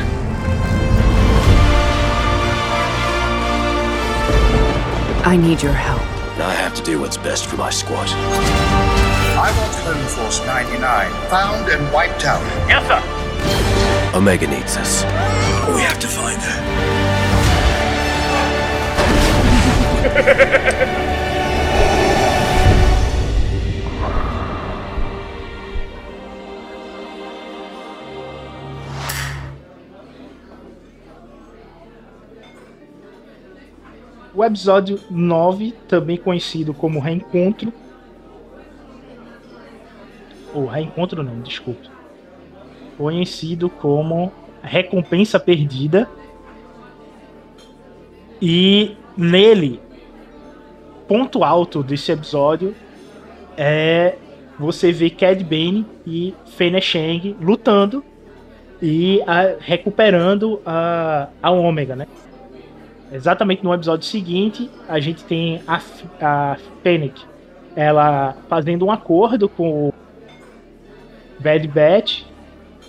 I need your help. I have to do what's best for my squad. I want Home Force 99 found and wiped out. Yes, sir. Omega needs us. We have to find her. O episódio 9, também conhecido como Reencontro. Ou Reencontro não, desculpa. Conhecido como Recompensa Perdida. E nele, ponto alto desse episódio é você ver Cad Bane e Fene Shang lutando e a- recuperando a, a Ômega, né? Exatamente no episódio seguinte, a gente tem a, a Fennec, ela fazendo um acordo com o Bad Batch,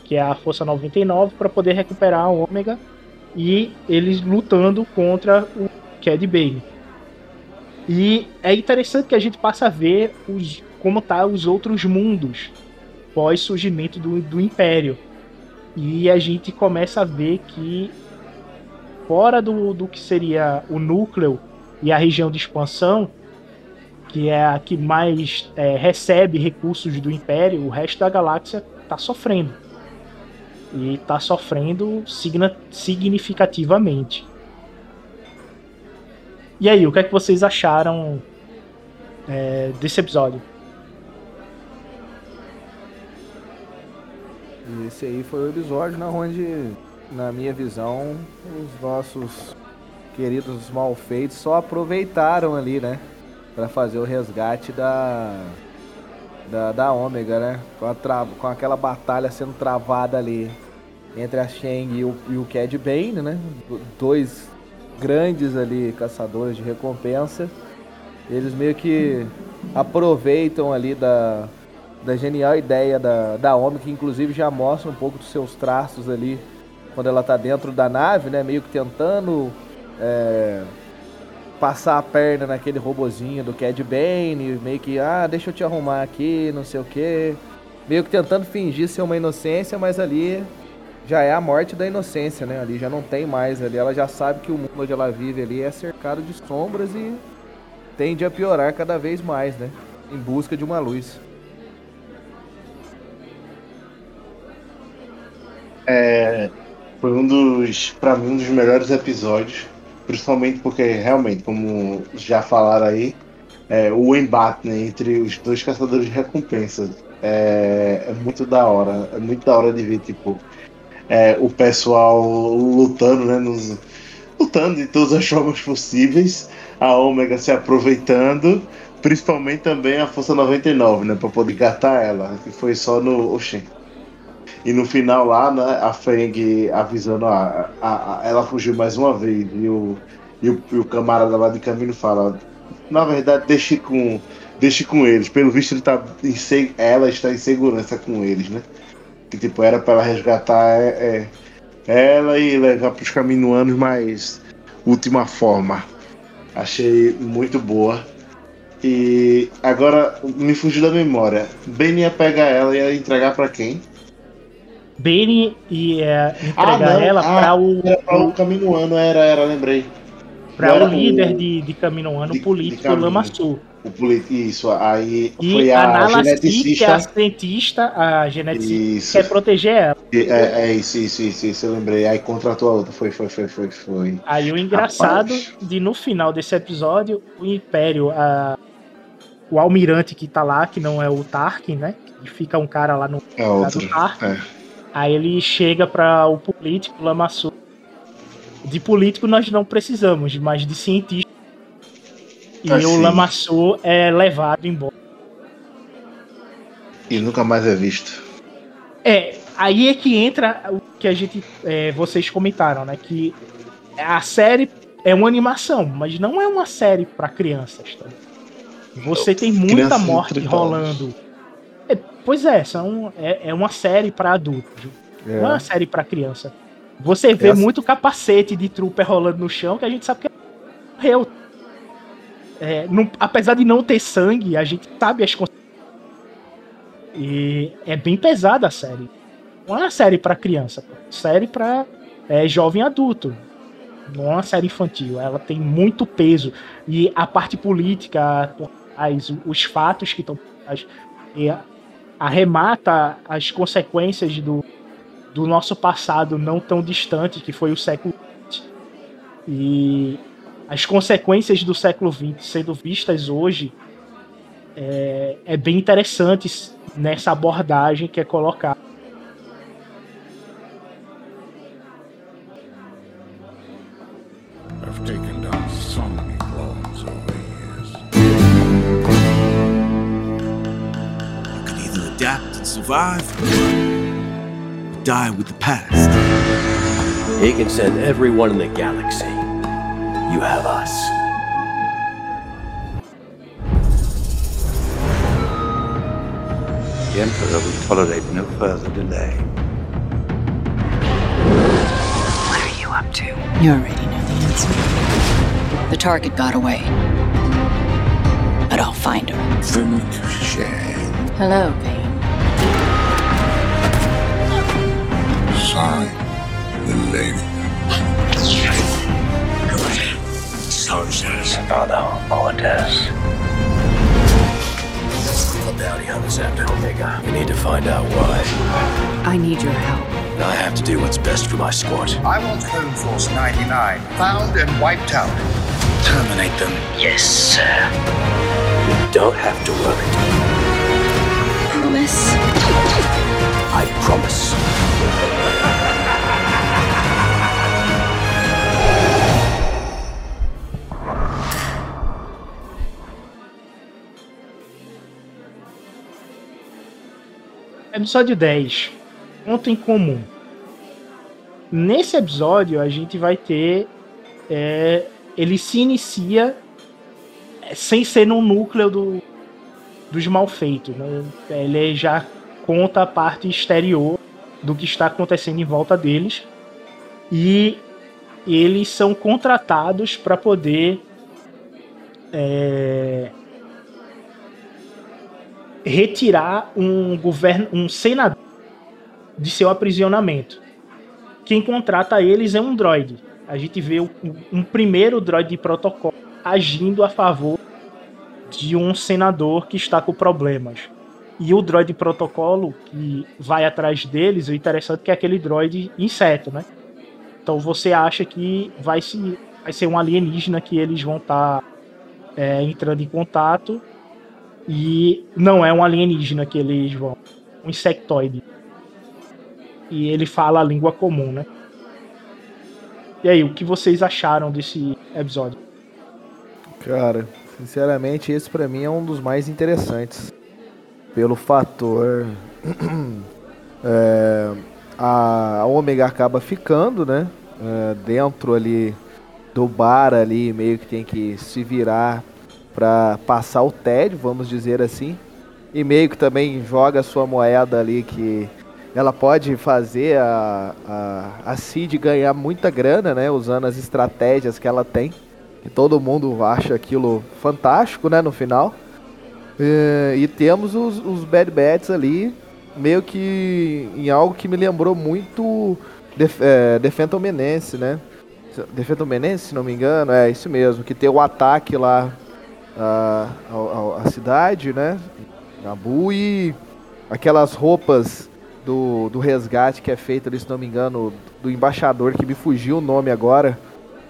que é a Força 99, para poder recuperar a Ômega, e eles lutando contra o Cad Bane. E é interessante que a gente passa a ver os, como tá os outros mundos pós surgimento do, do Império. E a gente começa a ver que fora do, do que seria o núcleo e a região de expansão, que é a que mais é, recebe recursos do Império, o resto da galáxia está sofrendo. E está sofrendo significativamente. E aí, o que é que vocês acharam é, desse episódio? Esse aí foi o episódio na onde, na minha visão, os nossos queridos malfeitos só aproveitaram ali, né? Pra fazer o resgate da. Da, da né? Com, tra- com aquela batalha sendo travada ali entre a Shang e o, e o Cad Bane, né? Do- Dois grandes ali caçadores de recompensa. Eles meio que aproveitam ali da, da genial ideia da, da Omni, que inclusive já mostra um pouco dos seus traços ali quando ela tá dentro da nave, né? Meio que tentando é, passar a perna naquele robozinho do Cad Bane, meio que, ah, deixa eu te arrumar aqui, não sei o que. Meio que tentando fingir ser uma inocência, mas ali já é a morte da inocência, né? Ali já não tem mais ali. Ela já sabe que o mundo onde ela vive ali é cercado de sombras e tende a piorar cada vez mais, né? Em busca de uma luz. É, foi um dos, pra mim, um dos melhores episódios, principalmente porque realmente, como já falaram aí, é, o embate né, entre os dois caçadores de recompensas é, é muito da hora, é muito da hora de ver tipo é, o pessoal lutando, né, nos, lutando de todas as formas possíveis, a Ômega se aproveitando, principalmente também a Força 99, né, para poder gatar ela, que foi só no, oxê. E no final lá, né, a Feng avisando, a, a, a, ela fugiu mais uma vez, e o, e o, e o camarada lá de caminho fala, na verdade, deixe com, deixe com eles, pelo visto ele tá em, ela está em segurança com eles, né, que tipo, era para ela resgatar é, é, ela e levar para os caminoanos, mas última forma. Achei muito boa. E agora me fugiu da memória. Bane ia pegar ela e ia entregar para quem? Bane ia entregar ah, ela ah, para o. Era para o Caminoano, era, era, lembrei. Para o líder o... de, de Caminoano, político Lamassu. O político, isso, aí e foi a, a geneticista. Que é a cientista, a geneticista isso. quer proteger ela. É, é, isso, isso, isso, isso, eu lembrei. Aí contratou a outra, foi, foi, foi, foi, foi. Aí o engraçado Rapaz. de no final desse episódio, o Império, a, o almirante que tá lá, que não é o Tarkin, né? Que fica um cara lá no é outro, Tarkin. É. Aí ele chega para o político Lamassu. De político nós não precisamos, mas de cientista e assim. o Lamassu é levado embora. E nunca mais é visto. É, aí é que entra o que a gente. É, vocês comentaram, né? Que a série é uma animação, mas não é uma série para crianças. Tá? Você tem muita morte rolando. É, pois é, são, é, é uma série para adultos. É. Não é uma série para criança. Você vê muito capacete de trooper rolando no chão que a gente sabe que morreu. É, não, apesar de não ter sangue, a gente sabe as consequências. E é bem pesada a série. Não é uma série para criança, é série para é, jovem adulto. Não é uma série infantil. Ela tem muito peso. E a parte política, as, os fatos que estão. Arremata as consequências do, do nosso passado não tão distante, que foi o século XX. E as consequências do século XX sendo vistas hoje é, é bem interessante nessa abordagem que é colocada. Adapt and survive, or die with the past. He can send everyone in the galaxy you have us. The Emperor will tolerate no further delay. What are you up to? You already know the answer. The target got away. But I'll find her. Hello, Bane. Sorry, the lady. soldiers. Father orders. The bounty hunters after Omega. We need to find out why. I need your help. I have to do what's best for my squad. I want Clone Force 99 found and wiped out. Terminate them. Yes, sir. You don't have to worry. Promise. I promise. Episódio 10. Ponto em comum. Nesse episódio, a gente vai ter. É, ele se inicia é, sem ser no núcleo do, dos malfeitos. Né? Ele já conta a parte exterior do que está acontecendo em volta deles. E eles são contratados para poder é, retirar um governo, um senador de seu aprisionamento. Quem contrata eles é um droid. A gente vê um, um primeiro droid de protocolo agindo a favor de um senador que está com problemas. E o droid protocolo que vai atrás deles, o interessante é que é aquele droid inseto, né? Então você acha que vai, se, vai ser um alienígena que eles vão estar tá, é, entrando em contato e não é um alienígena que eles vão. Um insectoide. E ele fala a língua comum, né? E aí, o que vocês acharam desse episódio? Cara, sinceramente, esse para mim é um dos mais interessantes. Pelo fator. é, a Ômega acaba ficando, né? É, dentro ali do bar ali, meio que tem que se virar para passar o tédio, vamos dizer assim. E meio que também joga a sua moeda ali que ela pode fazer a, a, a Cid ganhar muita grana, né? Usando as estratégias que ela tem. Que todo mundo acha aquilo fantástico, né? No final. E, e temos os, os Bad Bats ali, meio que em algo que me lembrou muito Def, é, Phantom Menace, né? Phantom Menace, se não me engano, é isso mesmo, que tem o ataque lá a cidade, né? Nabu e aquelas roupas do, do resgate que é feita ali, se não me engano, do embaixador, que me fugiu o nome agora.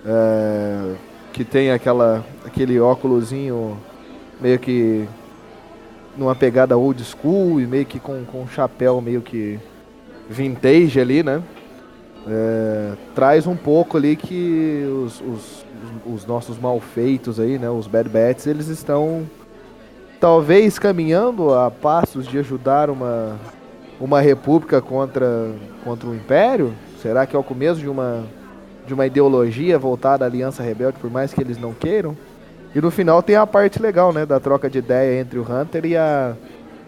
É, que tem aquela, aquele óculosinho meio que numa pegada old school e meio que com, com um chapéu meio que vintage ali, né? É, traz um pouco ali que os, os, os nossos malfeitos aí, né? Os Bad Bats, eles estão talvez caminhando a passos de ajudar uma, uma república contra, contra o império? Será que é o começo de uma, de uma ideologia voltada à Aliança Rebelde, por mais que eles não queiram? E no final tem a parte legal, né, da troca de ideia entre o Hunter e a,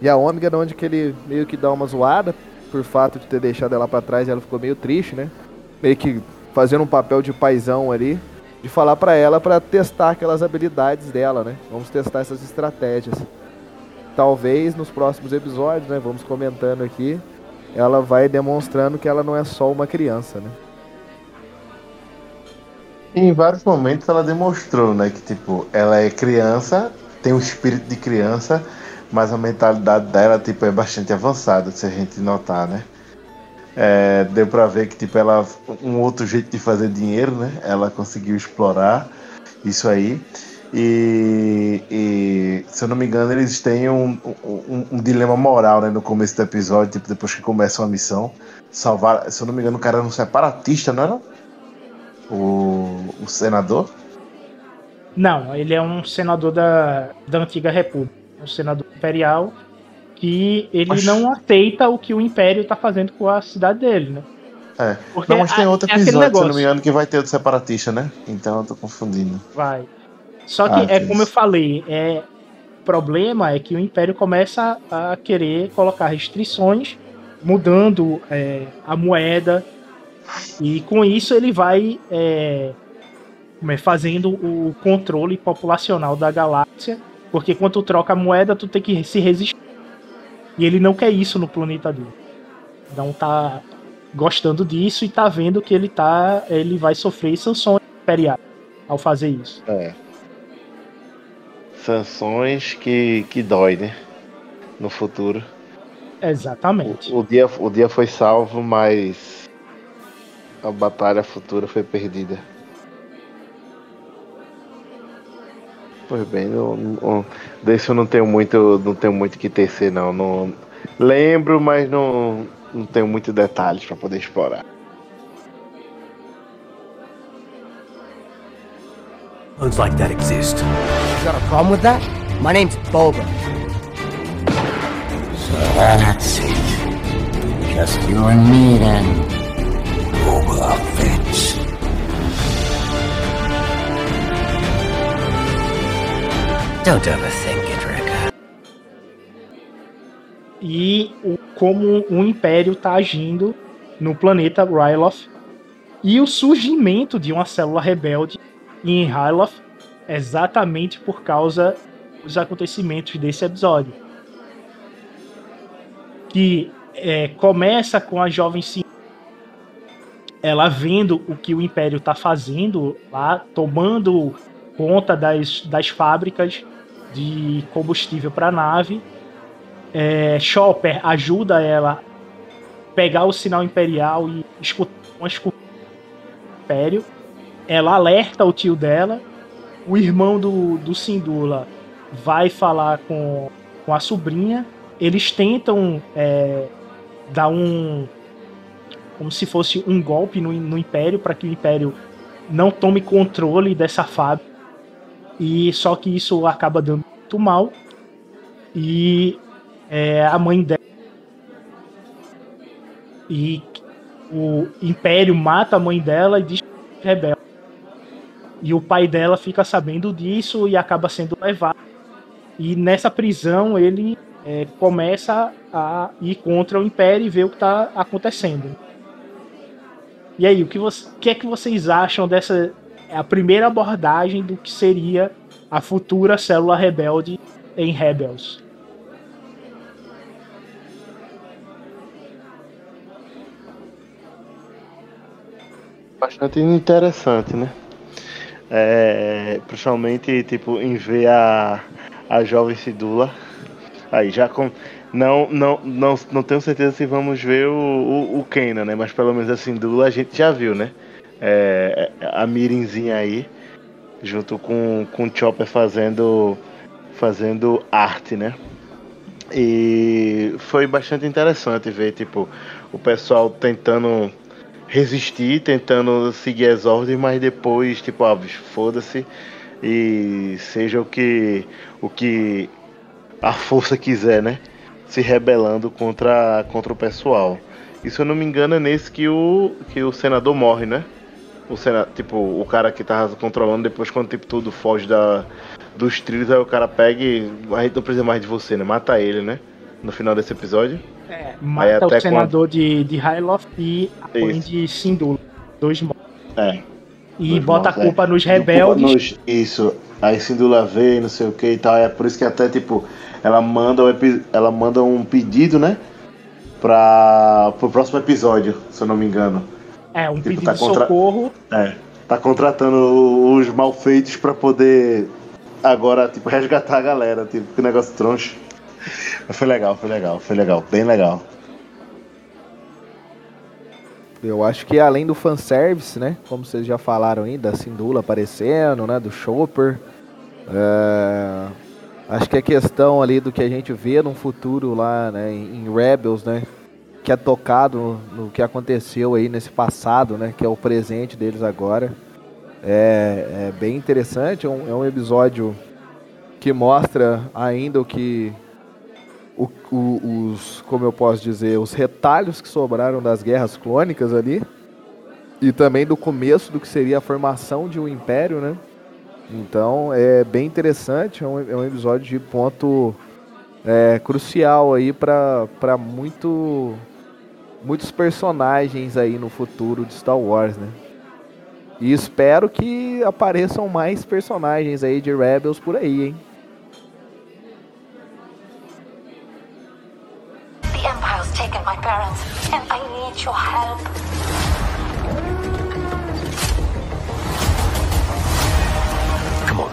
e a Ômega, onde que ele meio que dá uma zoada por fato de ter deixado ela para trás, ela ficou meio triste, né? Meio que fazendo um papel de paizão ali, de falar para ela para testar aquelas habilidades dela, né? Vamos testar essas estratégias talvez nos próximos episódios, né, vamos comentando aqui, ela vai demonstrando que ela não é só uma criança, né? Em vários momentos ela demonstrou, né, que tipo, ela é criança, tem um espírito de criança, mas a mentalidade dela tipo é bastante avançada, se a gente notar, né? É, deu para ver que tipo ela um outro jeito de fazer dinheiro, né? Ela conseguiu explorar isso aí. E, e, se eu não me engano, eles têm um, um, um, dilema moral né, no começo do episódio, tipo, depois que começa uma missão. Salvar. Se eu não me engano, o cara era um separatista, não era? O, o senador? Não, ele é um senador da, da antiga república. Um senador imperial que ele Oxi. não aceita o que o império está fazendo com a cidade dele, né? É. Porque não, mas tem outro é episódio, se eu não me engano, que vai ter o separatista, né? Então eu tô confundindo. Vai. Só que ah, é como eu falei, é o problema é que o Império começa a querer colocar restrições, mudando é, a moeda e com isso ele vai é, é, fazendo o controle populacional da galáxia, porque quando tu troca a moeda tu tem que se resistir. E ele não quer isso no planeta dele. Então tá gostando disso e tá vendo que ele tá ele vai sofrer sanções imperiais ao fazer isso. É sanções que, que dói, né? No futuro. Exatamente. O, o, dia, o dia foi salvo, mas a batalha futura foi perdida. Pois bem, não, não, desse eu não tenho muito, não tenho muito que tecer não. não lembro, mas não, não tenho muitos detalhes para poder explorar. Clones like that exist. You got a problem with that? My name's Boba. So that's it. Just you and me then. Boba Fett. Don't overthink it, Rick. E o, como o Império está agindo no planeta Ryloth e o surgimento de uma célula rebelde em Hyloth exatamente por causa dos acontecimentos desse episódio. Que é, começa com a jovem Sim, ela vendo o que o Império está fazendo lá, tomando conta das, das fábricas de combustível para a nave. É, Chopper ajuda ela a pegar o sinal imperial e escutar umas do Império ela alerta o tio dela, o irmão do, do Sindula vai falar com, com a sobrinha, eles tentam é, dar um. Como se fosse um golpe no, no Império, para que o Império não tome controle dessa fábrica. E só que isso acaba dando muito mal. E é, a mãe dela. E o Império mata a mãe dela e diz que é rebelde. E o pai dela fica sabendo disso e acaba sendo levado. E nessa prisão ele é, começa a ir contra o Império e ver o que está acontecendo. E aí, o que, você, que é que vocês acham dessa é a primeira abordagem do que seria a futura célula rebelde em Rebels? Bastante interessante, né? É, principalmente tipo em ver a, a jovem Sidula aí já com não não não não tenho certeza se vamos ver o, o, o Kenan, né? Mas pelo menos a Sidula a gente já viu né? É, a Mirinzinha aí junto com com o Chopper fazendo fazendo arte né? E foi bastante interessante ver tipo o pessoal tentando resistir, tentando seguir as ordens, mas depois, tipo, ah, foda-se. E seja o que o que a força quiser, né? Se rebelando contra, contra o pessoal. E se eu não me engano é nesse que o que o senador morre, né? O sena, tipo, o cara que tava controlando depois quando tipo tudo foge da dos trilhos, aí o cara pega e a gente não precisa mais de você, né? Mata ele, né? No final desse episódio. É, mata o senador quando... de, de Hyloth e a mãe de Sindula. Dois mortos. É. E dois bota mortos, a culpa é. nos rebeldes. Culpa nos... Isso. Aí Sindula vê, não sei o que e tal. É por isso que até, tipo, ela manda, um, ela manda um pedido, né? Pra, pro próximo episódio, se eu não me engano. É, um tipo, pedido tá de contra... socorro. É. Tá contratando os malfeitos pra poder agora, tipo, resgatar a galera. Tipo, que negócio troncho. Mas foi legal, foi legal, foi legal, bem legal. Eu acho que além do fanservice, né? Como vocês já falaram aí, da Sindula aparecendo, né? Do Chopper. É... Acho que a questão ali do que a gente vê no futuro lá, né? Em Rebels, né? Que é tocado no que aconteceu aí nesse passado, né? Que é o presente deles agora. É, é bem interessante. É um, é um episódio que mostra ainda o que o, o, os, como eu posso dizer, os retalhos que sobraram das guerras clônicas ali e também do começo do que seria a formação de um império, né? Então é bem interessante, é um, é um episódio de ponto é, crucial aí para muito, muitos personagens aí no futuro de Star Wars, né? E espero que apareçam mais personagens aí de Rebels por aí, hein? taken my parents, and I need your help.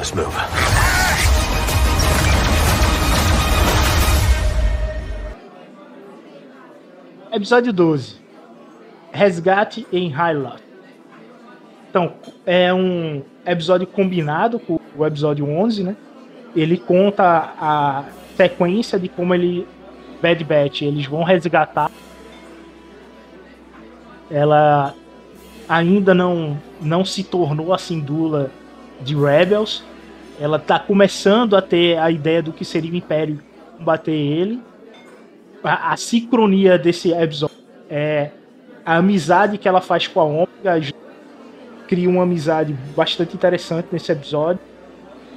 Let's move. Episódio 12. Resgate em High Então, é um episódio combinado com o episódio 11, né? Ele conta a sequência de como ele Bad Batch, eles vão resgatar. Ela ainda não, não se tornou a Sindula de Rebels. Ela está começando a ter a ideia do que seria o Império combater ele. A, a sincronia desse episódio é a amizade que ela faz com a Omega. Cria uma amizade bastante interessante nesse episódio.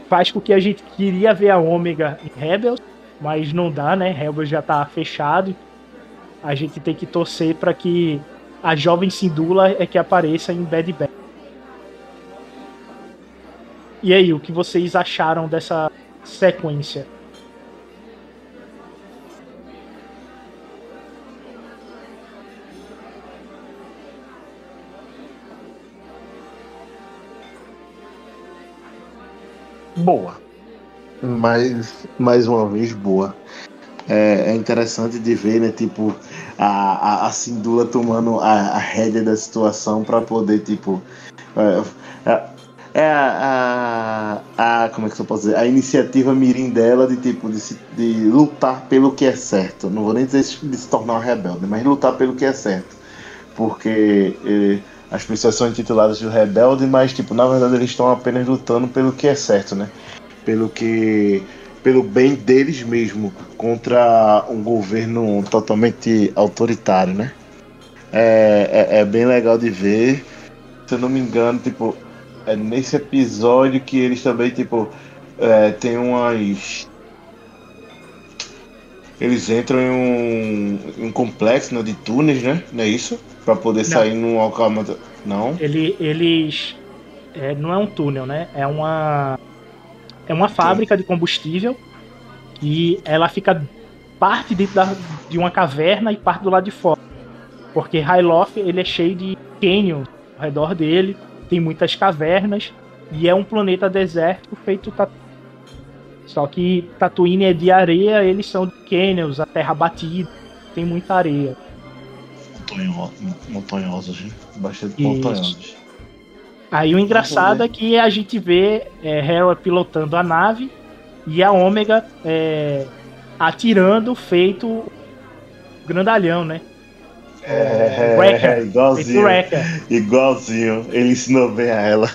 Faz com que a gente queria ver a Omega em Rebels mas não dá, né? Rebels já tá fechado. A gente tem que torcer para que a jovem Sindula é que apareça em Bad Batch. E aí, o que vocês acharam dessa sequência? Boa mais, mais uma vez boa. É, é, interessante de ver, né, tipo, a, a, a Sindula tomando a, a rédea da situação para poder, tipo. É, é, é a, a, a, Como é que eu posso dizer? A iniciativa mirim dela de, tipo, de, se, de lutar pelo que é certo. Não vou nem dizer de se tornar uma rebelde, mas lutar pelo que é certo. Porque. É, as pessoas são intituladas de rebelde, mas tipo, na verdade eles estão apenas lutando pelo que é certo, né? Pelo que pelo bem deles mesmo contra um governo totalmente autoritário, né? É, é, é, bem legal de ver. Se eu não me engano, tipo, é nesse episódio que eles também, tipo, é, tem umas. Eles entram em um, em um complexo né, de túneis, né? Não é isso? Pra poder não. sair num alcamento. Não? Ele, eles. É, não é um túnel, né? É uma. É uma fábrica Sim. de combustível e ela fica parte dentro da, de uma caverna e parte do lado de fora. Porque Hyloth ele é cheio de canyons ao redor dele, tem muitas cavernas e é um planeta deserto feito só que Tatooine é de areia, eles são de canyons, a terra batida, tem muita areia. Montanhosos, bastante montanhosos. Aí o engraçado é que a gente vê é, Hera pilotando a nave e a Ômega é, atirando feito grandalhão, né? É, é, igualzinho. Igualzinho. Ele ensinou bem a ela.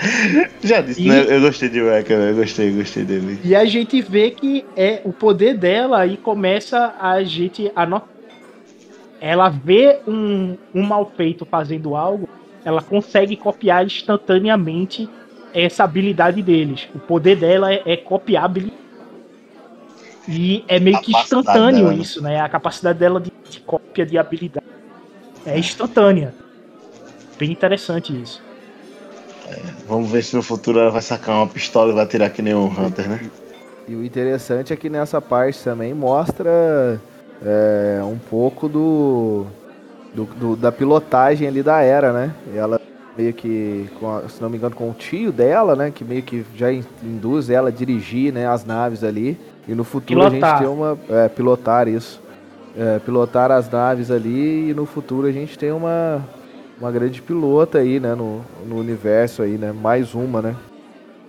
Já disse, e, né? Eu gostei de Wrecker, eu gostei, gostei dele. E a gente vê que é o poder dela e começa a gente a notar. Ela vê um, um mal feito fazendo algo, ela consegue copiar instantaneamente essa habilidade deles. O poder dela é, é copiar habilidade. E é meio que instantâneo dela, né? isso, né? A capacidade dela de, de cópia de habilidade é instantânea. Bem interessante isso. É, vamos ver se no futuro ela vai sacar uma pistola e vai tirar que nem um Hunter, né? E o interessante é que nessa parte também mostra é, um pouco do, do, do, da pilotagem ali da era, né? Ela meio que, a, se não me engano, com o tio dela, né? Que meio que já induz ela a dirigir né, as naves ali. E no futuro pilotar. a gente tem uma. É, pilotar isso. É, pilotar as naves ali e no futuro a gente tem uma, uma grande pilota aí, né, no, no universo aí, né, mais uma, né,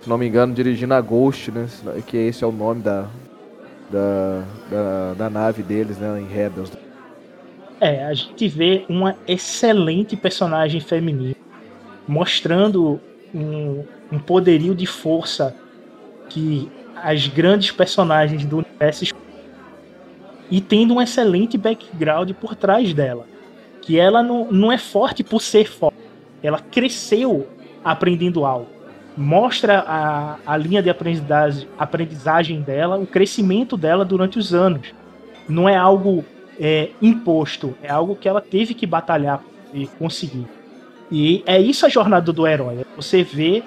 se não me engano, dirigindo a Ghost, né, que esse é o nome da, da, da, da nave deles, né, em Rebels. É, a gente vê uma excelente personagem feminina mostrando um, um poderio de força que as grandes personagens do universo e tendo um excelente background por trás dela. Que ela não, não é forte por ser forte. Ela cresceu aprendendo algo. Mostra a, a linha de aprendizagem, aprendizagem dela, o crescimento dela durante os anos. Não é algo é, imposto, é algo que ela teve que batalhar e conseguir. E é isso a jornada do herói. Você vê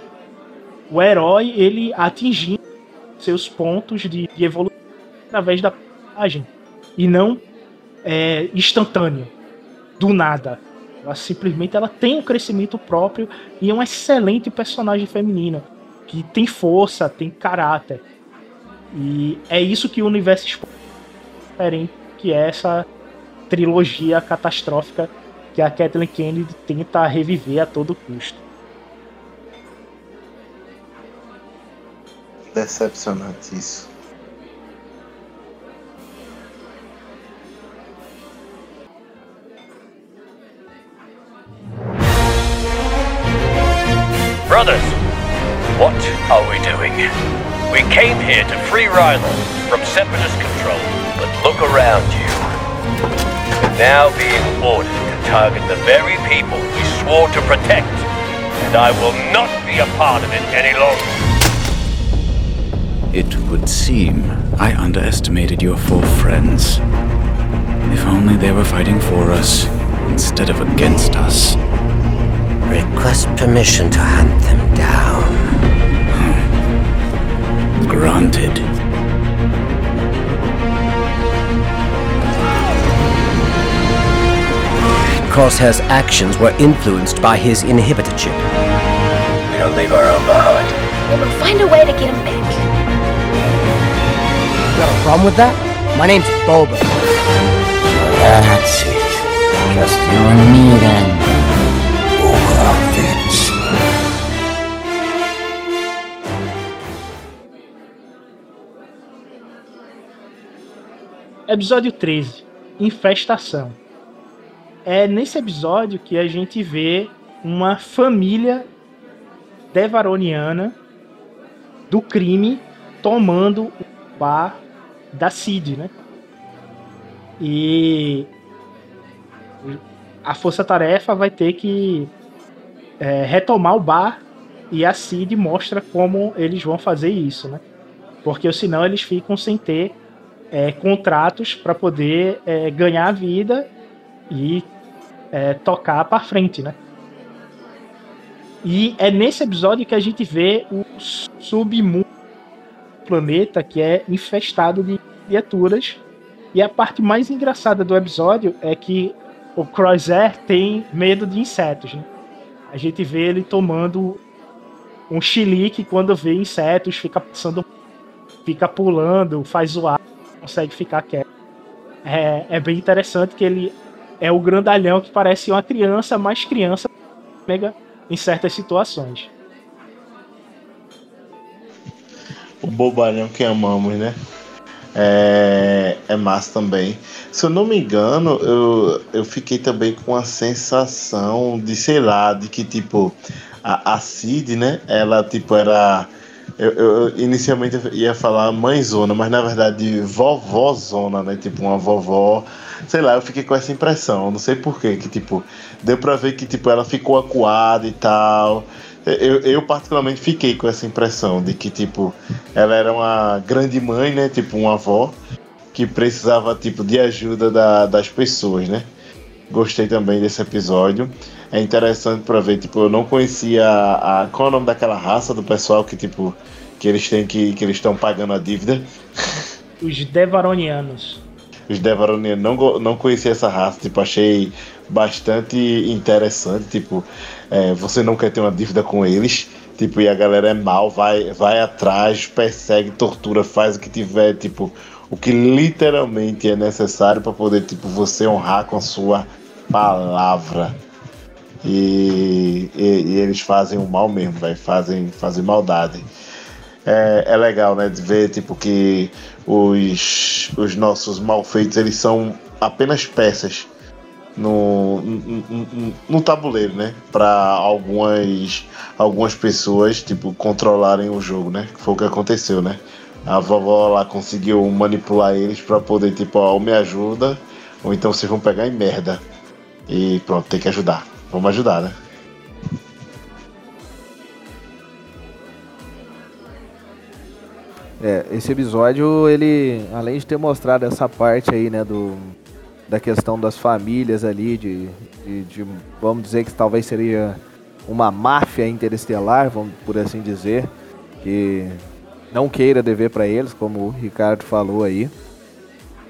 o herói ele atingindo seus pontos de, de evolução através da página e não é, instantâneo, do nada. Ela simplesmente ela tem um crescimento próprio e é uma excelente personagem feminina que tem força, tem caráter. E é isso que o universo diferente que é essa trilogia catastrófica que a Kathleen Kennedy tenta reviver a todo custo. Decepcionante isso. Brothers, what are we doing? We came here to free Rilo from Separatist control, but look around you. Now being ordered to target the very people we swore to protect, and I will not be a part of it any longer. It would seem I underestimated your four friends. If only they were fighting for us instead of against us. Request permission to hunt them down. Granted. Crosshair's actions were influenced by his inhibitor chip. We don't leave our own behind. We'll find a way to get him back. Got a problem with that? My name's Boba. That's it. Just you and me then. Boba Fett. Episódio 13 Infestação. é nesse episódio que a gente vê uma família devaroniana do crime tomando o bar da Cid, né? E a força-tarefa vai ter que é, retomar o bar e a Cid mostra como eles vão fazer isso, né? Porque senão eles ficam sem ter é, contratos para poder é, ganhar a vida e é, tocar para frente, né? E é nesse episódio que a gente vê o submundo do planeta que é infestado de criaturas. E a parte mais engraçada do episódio é que o Croiser tem medo de insetos. Né? A gente vê ele tomando um chilique quando vê insetos, fica passando, fica pulando, faz zoar, consegue ficar quieto. É, é bem interessante que ele é o grandalhão que parece uma criança, mas criança mega em certas situações. O bobalhão que amamos, né? É, é massa também. Se eu não me engano, eu, eu fiquei também com a sensação de, sei lá, de que tipo, a, a Cid, né? Ela tipo era. Eu, eu, inicialmente ia falar mãezona, mas na verdade vovózona, né? Tipo, uma vovó. Sei lá, eu fiquei com essa impressão, não sei porquê, que tipo, deu pra ver que tipo, ela ficou acuada e tal. Eu, eu, particularmente fiquei com essa impressão de que, tipo, ela era uma grande mãe, né? Tipo, uma avó que precisava, tipo, de ajuda da, das pessoas, né? Gostei também desse episódio. É interessante para ver, tipo, eu não conhecia a, a, qual é o nome daquela raça do pessoal que, tipo, que eles têm que que eles estão pagando a dívida. Os Devaronianos. Os Devaronianos, não, não conhecia essa raça, tipo, achei bastante interessante, tipo, é, você não quer ter uma dívida com eles, tipo, e a galera é mal, vai, vai atrás, persegue, tortura, faz o que tiver, tipo, o que literalmente é necessário para poder, tipo, você honrar com a sua palavra. E, e, e eles fazem o mal mesmo, vai fazem, fazem maldade. É, é legal, né, de ver, tipo, que os, os nossos malfeitos, eles são apenas peças no, no, no tabuleiro, né? Para algumas, algumas pessoas, tipo, controlarem o jogo, né? Foi o que aconteceu, né? A vovó lá conseguiu manipular eles para poder, tipo, ó, me ajuda, ou então vocês vão pegar em merda. E pronto, tem que ajudar. Vamos ajudar, né? É, esse episódio, ele, além de ter mostrado essa parte aí, né, do, da questão das famílias ali, de, de, de, vamos dizer que talvez seria uma máfia interestelar, vamos por assim dizer, que não queira dever para eles, como o Ricardo falou aí.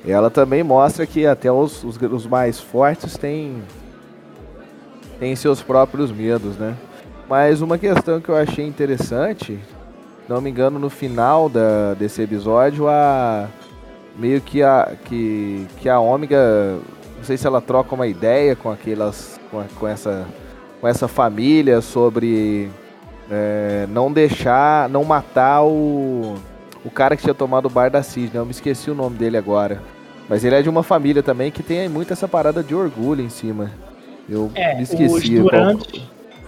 Ela também mostra que até os, os, os mais fortes têm, têm seus próprios medos, né? Mas uma questão que eu achei interessante, não me engano, no final da, desse episódio, a meio que a que, que a Ômega, não sei se ela troca uma ideia com aquelas com, com essa com essa família sobre é, não deixar, não matar o o cara que tinha tomado o bar da Cisne, eu me esqueci o nome dele agora. Mas ele é de uma família também que tem muito essa parada de orgulho em cima. Eu é, me esqueci. Os Durante, qual...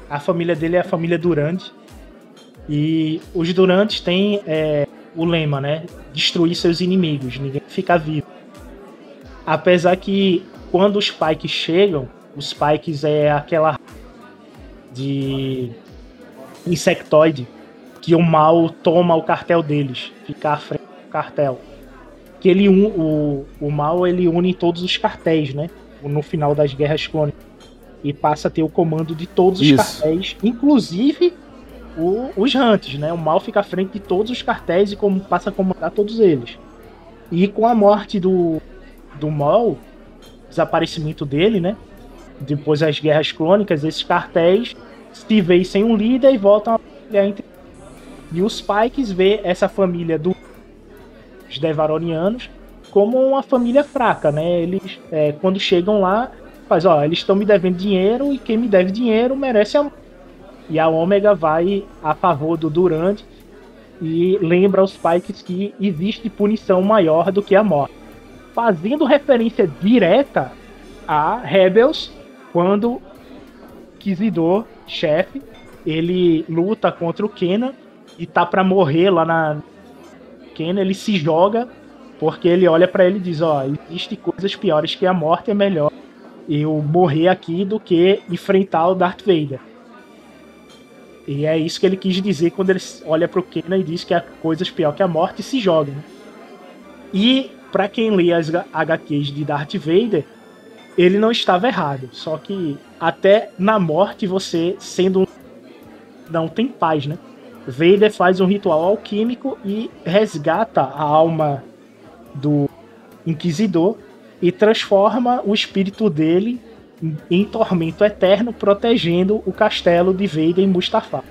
a família dele é a família Durante. E os Durantes têm é, o lema, né? Destruir seus inimigos, ninguém fica vivo. Apesar que quando os Pikes chegam, os Pikes é aquela de insectoide que o mal toma o cartel deles, fica à frente do cartel. Que ele o, o mal ele une todos os cartéis, né? No final das guerras clônicas e passa a ter o comando de todos os Isso. cartéis, inclusive o, os Hunts, né? O mal fica à frente de todos os cartéis e como, passa a comandar todos eles. E com a morte do, do mal, desaparecimento dele, né? Depois das guerras crônicas, esses cartéis se veem sem um líder e voltam a brigar entre e os Pikes vê essa família dos Devaronianos como uma família fraca, né? Eles, é, quando chegam lá, faz, ó, eles estão me devendo dinheiro e quem me deve dinheiro merece a e a Ômega vai a favor do Durante e lembra aos Pikes que existe punição maior do que a morte. Fazendo referência direta a Rebels quando inquisidor chefe. Ele luta contra o Kenan e tá para morrer lá na Kenan, ele se joga porque ele olha para ele e diz, ó, existem coisas piores que a morte é melhor eu morrer aqui do que enfrentar o Darth Vader. E é isso que ele quis dizer quando ele olha pro Kenan e diz que há coisas pior que a morte se joga. Né? E para quem lê as HQs de Darth Vader, ele não estava errado. Só que até na morte você sendo um... não tem paz, né? Vader faz um ritual alquímico e resgata a alma do Inquisidor e transforma o espírito dele em tormento eterno, protegendo o castelo de Vader em Mustafar.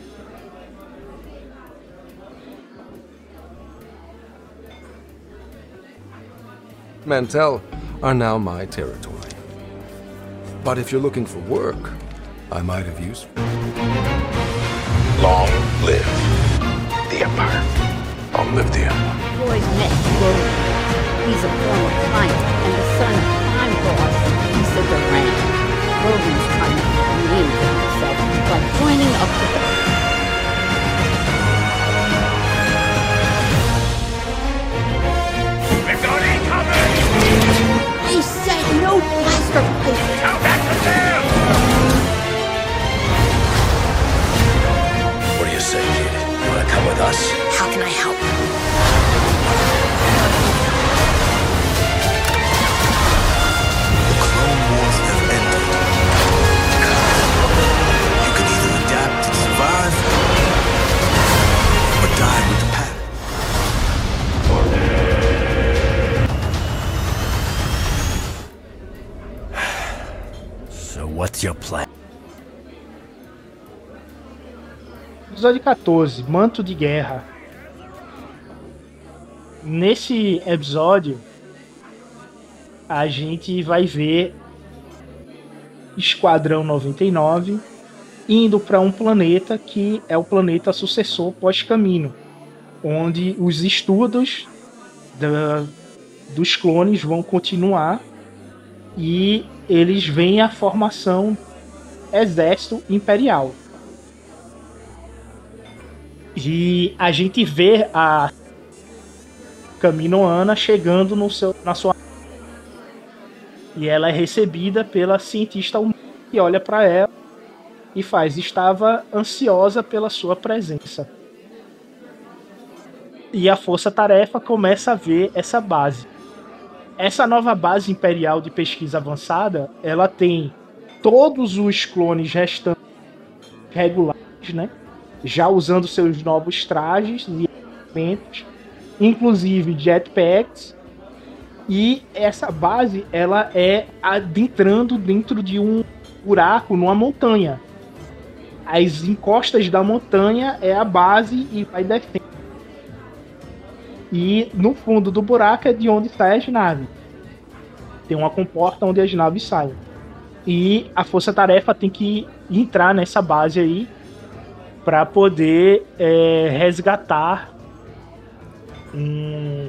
Mantel are now my territory. But if you're looking for work, I might have used. Long live the Empire. Long live the Empire. Boys met Roland. He's a former client To reinvent himself by joining up with the He said no. Now back to them! What do you say, kid? You wanna come with us? How can I help? What's your plan? Episódio 14, Manto de Guerra. Nesse episódio, a gente vai ver Esquadrão 99 indo para um planeta que é o planeta sucessor pós-caminho, onde os estudos da- dos clones vão continuar e eles veem a formação exército imperial. E a gente vê a Caminoana chegando no seu, na sua. E ela é recebida pela cientista que olha para ela e faz. Estava ansiosa pela sua presença. E a Força Tarefa começa a ver essa base. Essa nova base imperial de pesquisa avançada, ela tem todos os clones restantes regulares, né? Já usando seus novos trajes e equipamentos, inclusive jetpacks. E essa base, ela é adentrando dentro de um buraco numa montanha. As encostas da montanha é a base e vai descendo. E no fundo do buraco é de onde saem as naves. Tem uma comporta onde as naves saem. E a Força Tarefa tem que entrar nessa base aí para poder é, resgatar um.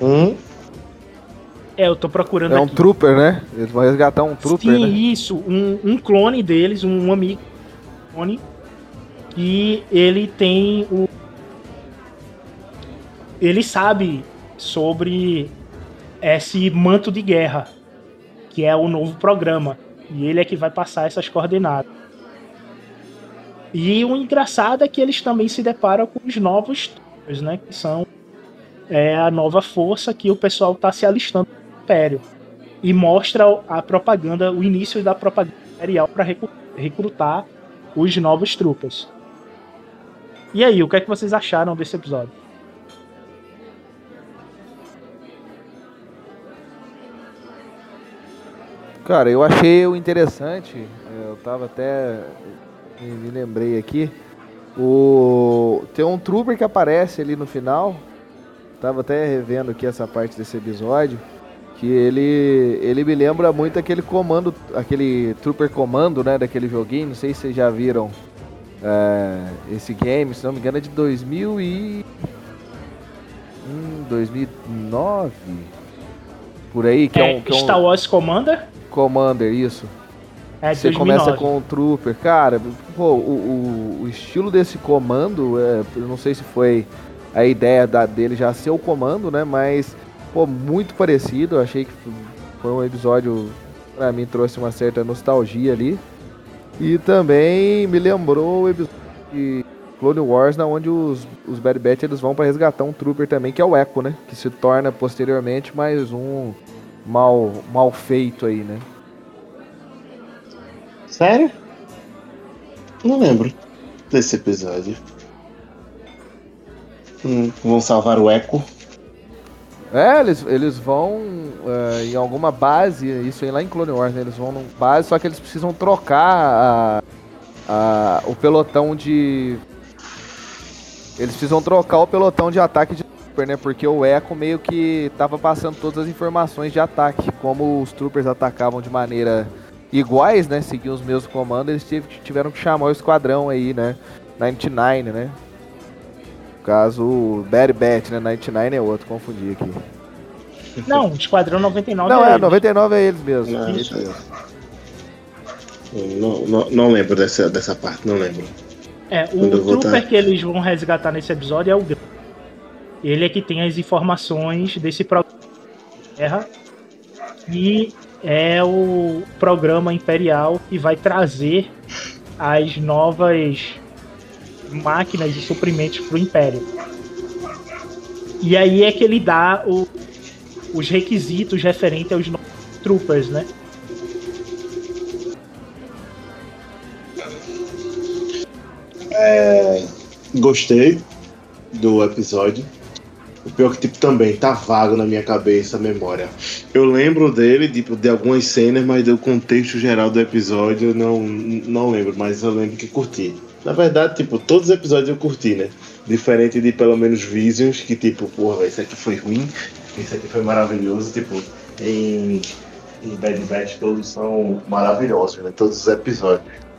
Hum? É, eu tô procurando É um aqui. trooper, né? Eles vão resgatar um trooper, Sim, né? isso. Um, um clone deles, um amigo clone. E ele tem o. Ele sabe sobre esse manto de guerra, que é o novo programa. E ele é que vai passar essas coordenadas. E o engraçado é que eles também se deparam com os novos troopers, né? Que são é, a nova força que o pessoal está se alistando Império. E mostra a propaganda, o início da propaganda imperial para recrutar os novos troopers. E aí, o que é que vocês acharam desse episódio? Cara, eu achei o interessante. Eu tava até. Me lembrei aqui. O. Tem um trooper que aparece ali no final. Tava até revendo aqui essa parte desse episódio. Que ele. Ele me lembra muito aquele comando. Aquele Trooper Comando, né? Daquele joguinho. Não sei se vocês já viram. é, esse game, se não me engano, é de 2000 e. Hum, 2009? Por aí, que é, É, um. Que é um- Star Wars Commander? Commander, isso. É, Você 2009. começa com o Trooper. Cara, pô, o, o, o estilo desse comando, é, eu não sei se foi a ideia da, dele já ser o comando, né? Mas, pô, muito parecido. Eu achei que foi um episódio, pra mim, trouxe uma certa nostalgia ali. E também me lembrou o episódio de Clone Wars, na onde os, os Bad Batch eles vão pra resgatar um Trooper também, que é o Echo, né? Que se torna posteriormente mais um mal, mal feito aí, né? Sério? Não lembro desse episódio. Hum, vão salvar o Echo. É, eles, eles vão é, em alguma base, isso aí lá em Clone Wars, né? Eles vão numa base, só que eles precisam trocar a, a- o pelotão de. Eles precisam trocar o pelotão de ataque de Trooper, né? Porque o Echo meio que tava passando todas as informações de ataque. Como os Troopers atacavam de maneira iguais, né? Seguiam os mesmos comandos, eles tive- tiveram que chamar o esquadrão aí, né? 99, né? No caso, o Bad Bat, né? 99 é outro, confundi aqui. Não, Esquadrão 99 Não, é é, ele. 99 é eles mesmo. Não, isso mesmo. Não, não, não lembro dessa, dessa parte, não lembro. É, o voltar. Trooper que eles vão resgatar nesse episódio é o Gun. Ele é que tem as informações desse programa de guerra. E é o programa imperial que vai trazer as novas máquinas e suprimentos pro Império. E aí é que ele dá o- os requisitos referentes aos troopers, né? É, gostei do episódio. O pior que tipo também tá vago na minha cabeça a memória. Eu lembro dele, tipo, de algumas cenas, mas do contexto geral do episódio eu não, não lembro, mas eu lembro que curti. Na verdade, tipo, todos os episódios eu curti, né? Diferente de pelo menos Visions, que tipo, porra, esse aqui foi ruim, esse aqui foi maravilhoso, tipo, em, em Bad Batch todos são maravilhosos, né? Todos os episódios.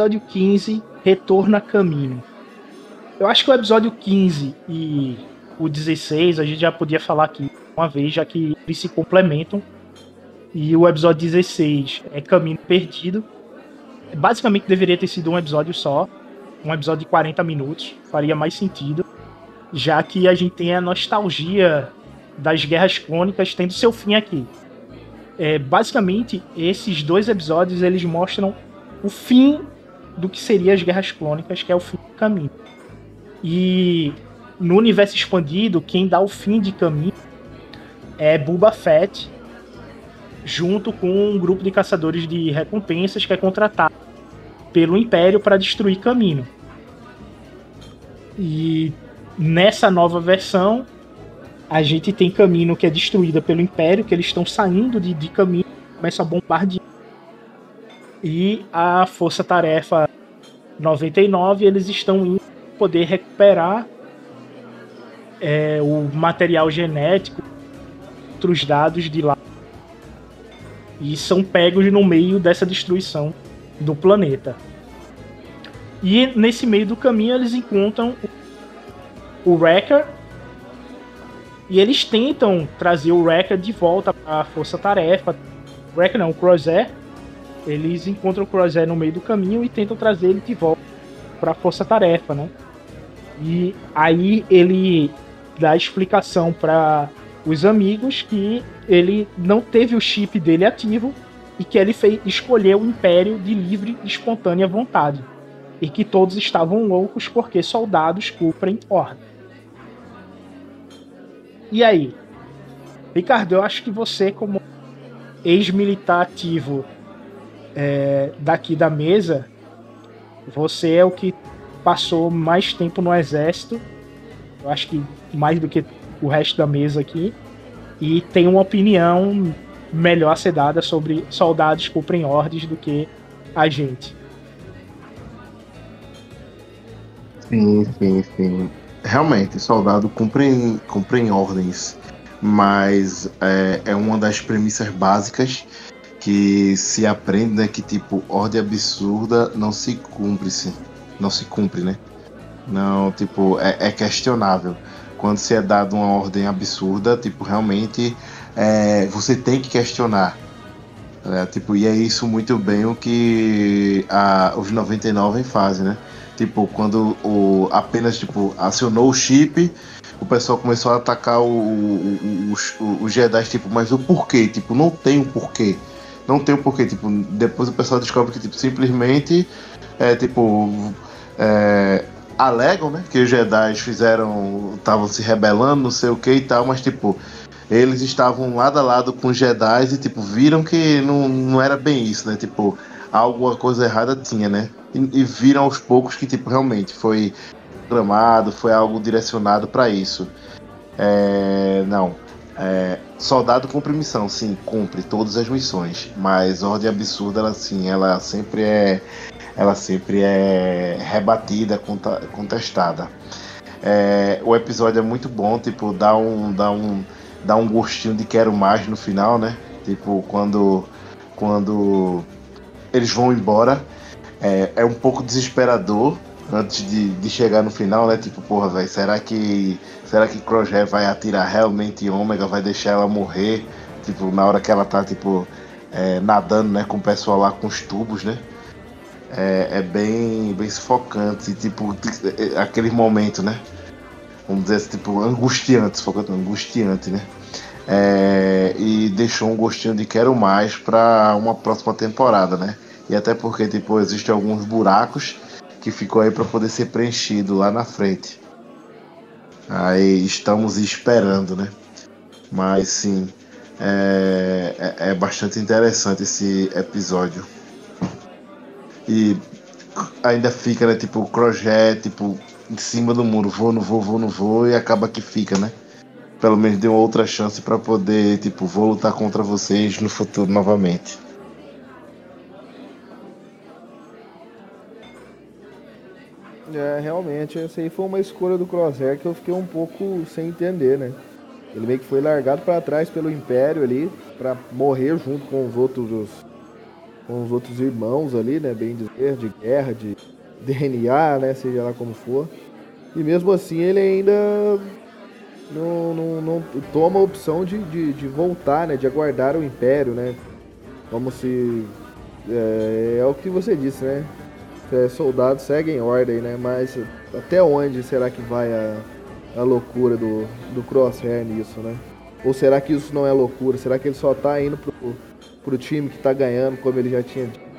Episódio 15, Retorno a Caminho. Eu acho que o episódio 15 e o 16 a gente já podia falar aqui uma vez, já que eles se complementam. E o episódio 16 é Caminho Perdido. Basicamente deveria ter sido um episódio só, um episódio de 40 minutos, faria mais sentido, já que a gente tem a nostalgia das guerras clônicas tendo seu fim aqui. É, basicamente, esses dois episódios eles mostram o fim do que seria as guerras clônicas, que é o fim do caminho. E no universo expandido, quem dá o fim de caminho é Boba Fett, junto com um grupo de caçadores de recompensas que é contratado pelo Império para destruir caminho. E nessa nova versão, a gente tem caminho que é destruída pelo Império, que eles estão saindo de, de caminho, começam a bombardear e a Força Tarefa 99 eles estão indo poder recuperar é, o material genético, outros dados de lá e são pegos no meio dessa destruição do planeta. E nesse meio do caminho eles encontram o Wrecker e eles tentam trazer o Wrecker de volta a Força Tarefa. Wrecker não, o Crosshair eles encontram o Crosshair no meio do caminho e tentam trazer ele de volta para a Força Tarefa, né? E aí ele dá explicação para os amigos que ele não teve o chip dele ativo e que ele fez, escolheu o Império de livre e espontânea vontade. E que todos estavam loucos porque soldados cumprem ordem. E aí? Ricardo, eu acho que você, como ex-militar ativo é, daqui da mesa, você é o que passou mais tempo no exército. Eu acho que mais do que o resto da mesa aqui. E tem uma opinião melhor a ser dada sobre soldados cumprem ordens do que a gente. Sim, sim, sim. Realmente, soldado cumpre, cumpre ordens, mas é, é uma das premissas básicas que se aprende, né, que tipo, ordem absurda não se cumpre, -se, não se cumpre, né? Não, tipo, é, é questionável. Quando se é dado uma ordem absurda, tipo, realmente é, você tem que questionar. É, tipo, e é isso muito bem o que a, os 99 fazem, né? Tipo, quando o, apenas tipo, acionou o chip, o pessoal começou a atacar o, o, o, os Jedi, tipo, mas o porquê? Tipo, não tem um porquê. Não tem um porquê. Tipo, depois o pessoal descobre que tipo, simplesmente é tipo. É, alegam, né? Que os Jedi fizeram. estavam se rebelando, não sei o que e tal, mas tipo. Eles estavam lado a lado com os Jedi e, tipo, viram que não, não era bem isso, né? Tipo, alguma coisa errada tinha, né? E, e viram aos poucos que, tipo, realmente foi programado, foi algo direcionado para isso. É, não. É, soldado cumpre missão, sim, cumpre todas as missões, mas ordem absurda, ela, sim, ela sempre é, ela sempre é rebatida, contestada. É, o episódio é muito bom, tipo, dá um, dá um, dá um gostinho de quero mais no final, né? Tipo, quando, quando eles vão embora. É, é um pouco desesperador antes de, de chegar no final, né? Tipo, porra, velho, será que. Será que Crojet vai atirar realmente em Ômega, vai deixar ela morrer? Tipo, na hora que ela tá, tipo, é, nadando, né, com o pessoal lá com os tubos, né? É, é bem, bem sufocante, tipo, é, é, aquele momento, né? Vamos dizer assim, tipo, angustiante, sufocante, angustiante, né? É, e deixou um gostinho de quero mais para uma próxima temporada, né? E até porque tipo existem alguns buracos que ficou aí para poder ser preenchido lá na frente. Aí estamos esperando, né? Mas sim, é, é, é bastante interessante esse episódio. E ainda fica, né? Tipo, o Crojet, tipo, em cima do muro, vou, não vou, vou, não vou, e acaba que fica, né? pelo menos deu outra chance para poder, tipo, vou lutar contra vocês no futuro novamente. É, realmente, essa aí foi uma escolha do Crosshair que eu fiquei um pouco sem entender, né? Ele meio que foi largado para trás pelo Império ali, para morrer junto com os outros com os outros irmãos ali, né, bem dizer, de guerra, de DNA, né, seja lá como for. E mesmo assim ele ainda não, não, não toma a opção de, de, de, voltar, né? De aguardar o Império, né? Como se... É, é o que você disse, né? É, soldados seguem ordem, né? Mas até onde será que vai a, a loucura do, do Crosshair nisso, né? Ou será que isso não é loucura? Será que ele só tá indo pro, pro time que tá ganhando, como ele já tinha dito?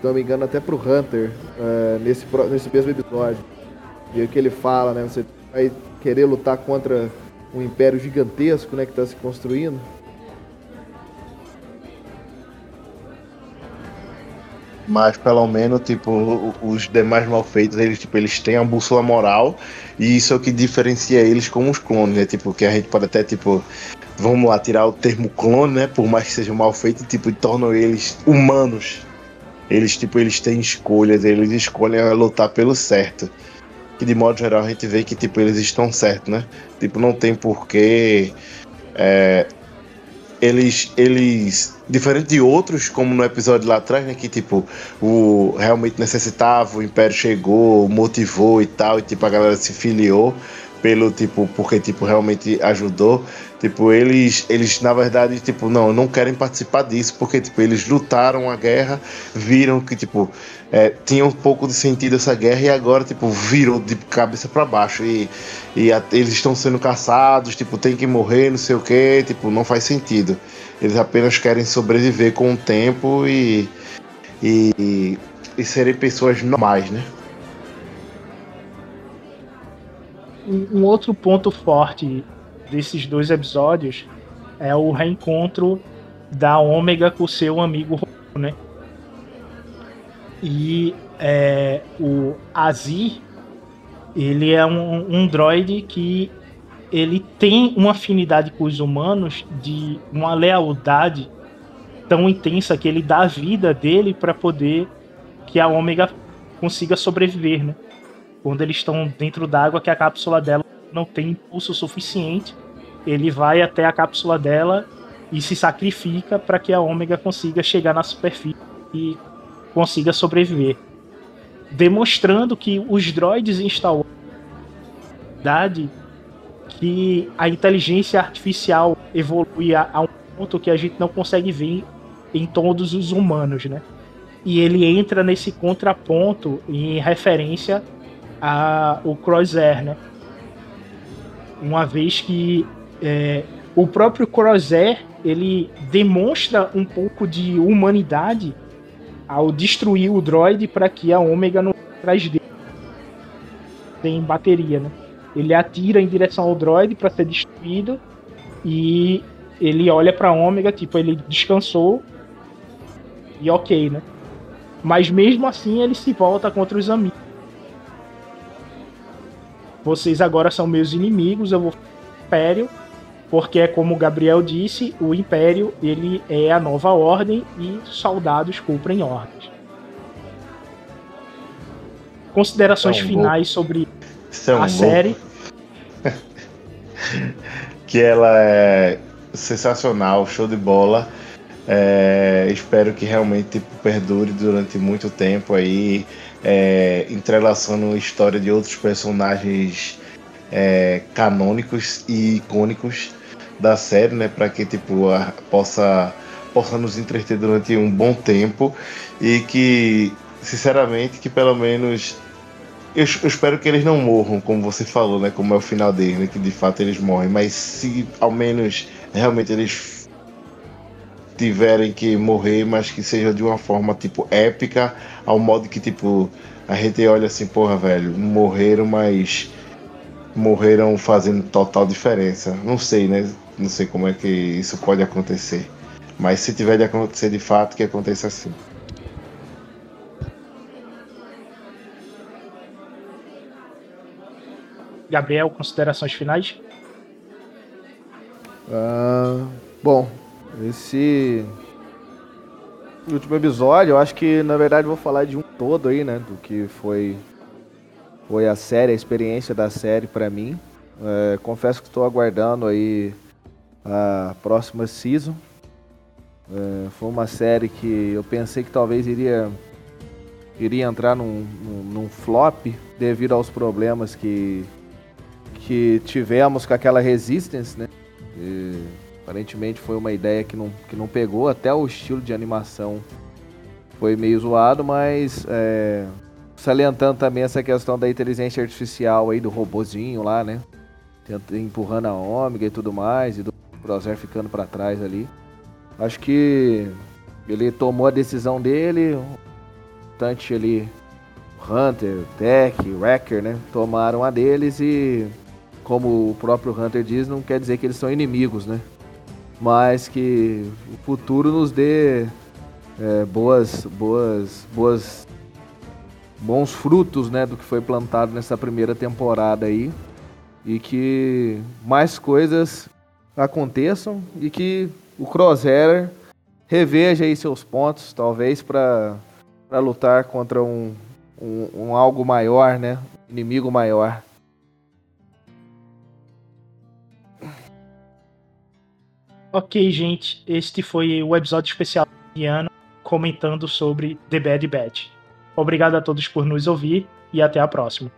Se não me engano, até pro Hunter, é, nesse, nesse mesmo episódio. E o que ele fala, né? Você vai querer lutar contra um império gigantesco, né, que está se construindo. Mas pelo menos, tipo, os demais malfeitos, eles, tipo, eles têm a bússola moral e isso é o que diferencia eles como os clones, né? Tipo, que a gente pode até, tipo, vamos lá, tirar o termo clone, né? Por mais que sejam mal feitos, tipo, e tornam eles humanos. Eles, tipo, eles têm escolhas, eles escolhem lutar pelo certo que de modo geral a gente vê que tipo eles estão certos, né? Tipo não tem porquê é, eles eles diferente de outros como no episódio lá atrás, né, que tipo o realmente necessitava, o império chegou, motivou e tal, e tipo a galera se filiou pelo tipo, porque tipo realmente ajudou. Tipo, eles eles na verdade, tipo, não, não querem participar disso porque tipo, eles lutaram a guerra, viram que tipo é, tinha um pouco de sentido essa guerra e agora tipo virou de cabeça para baixo e, e a, eles estão sendo caçados, tipo, tem que morrer, não sei o que, tipo, não faz sentido. Eles apenas querem sobreviver com o tempo e e, e serem pessoas normais, né? um outro ponto forte desses dois episódios é o reencontro da Ômega com seu amigo né? E é, o Azir, ele é um, um droid que ele tem uma afinidade com os humanos de uma lealdade tão intensa que ele dá a vida dele para poder que a Ômega consiga sobreviver, né? quando eles estão dentro d'água, que a cápsula dela não tem impulso suficiente, ele vai até a cápsula dela e se sacrifica para que a Ômega consiga chegar na superfície e consiga sobreviver. Demonstrando que os droids instalaram que a inteligência artificial evolui a, a um ponto que a gente não consegue ver em todos os humanos, né? E ele entra nesse contraponto em referência a, o Crosshair, né? Uma vez que é, o próprio Crosshair ele demonstra um pouco de humanidade ao destruir o droid para que a Ômega não atrás dele tem bateria, né? Ele atira em direção ao droid para ser destruído e ele olha para Ômega, tipo, ele descansou e ok, né? Mas mesmo assim ele se volta contra os amigos vocês agora são meus inimigos, eu vou Império, porque é como o Gabriel disse, o Império ele é a nova ordem e soldados cumprem ordens. Considerações finais vou... sobre a série. que ela é sensacional, show de bola. É, espero que realmente tipo, perdure durante muito tempo aí é, entrelaçando a história de outros personagens é, canônicos e icônicos da série, né, para que tipo a, possa possa nos entreter durante um bom tempo e que sinceramente que pelo menos eu, eu, espero que eles não morram, como você falou, né? Como é o final deles, né, que de fato eles morrem. Mas se ao menos realmente eles tiverem que morrer, mas que seja de uma forma tipo épica, ao modo que tipo a gente olha assim, porra, velho, morreram, mas morreram fazendo total diferença. Não sei, né? Não sei como é que isso pode acontecer. Mas se tiver de acontecer de fato, que aconteça assim. Gabriel, considerações finais? Uh, bom, esse último episódio, eu acho que na verdade vou falar de um todo aí, né? Do que foi foi a série, a experiência da série para mim. É, confesso que estou aguardando aí a próxima season. É, foi uma série que eu pensei que talvez iria iria entrar num, num, num flop devido aos problemas que que tivemos com aquela Resistance, né? E, Aparentemente foi uma ideia que não, que não pegou, até o estilo de animação foi meio zoado, mas é, salientando também essa questão da inteligência artificial aí, do robozinho lá, né? Empurrando a ômega e tudo mais, e do Crosshair ficando para trás ali. Acho que ele tomou a decisão dele, tanto ele, Hunter, Tech, Wrecker, né? Tomaram a deles e, como o próprio Hunter diz, não quer dizer que eles são inimigos, né? Mas que o futuro nos dê é, boas, boas, boas, bons frutos, né, do que foi plantado nessa primeira temporada aí e que mais coisas aconteçam e que o Crosshair reveja aí seus pontos, talvez para lutar contra um, um, um algo maior, né, inimigo maior. Ok, gente, este foi o episódio especial de ano comentando sobre The Bad Batch. Obrigado a todos por nos ouvir e até a próxima.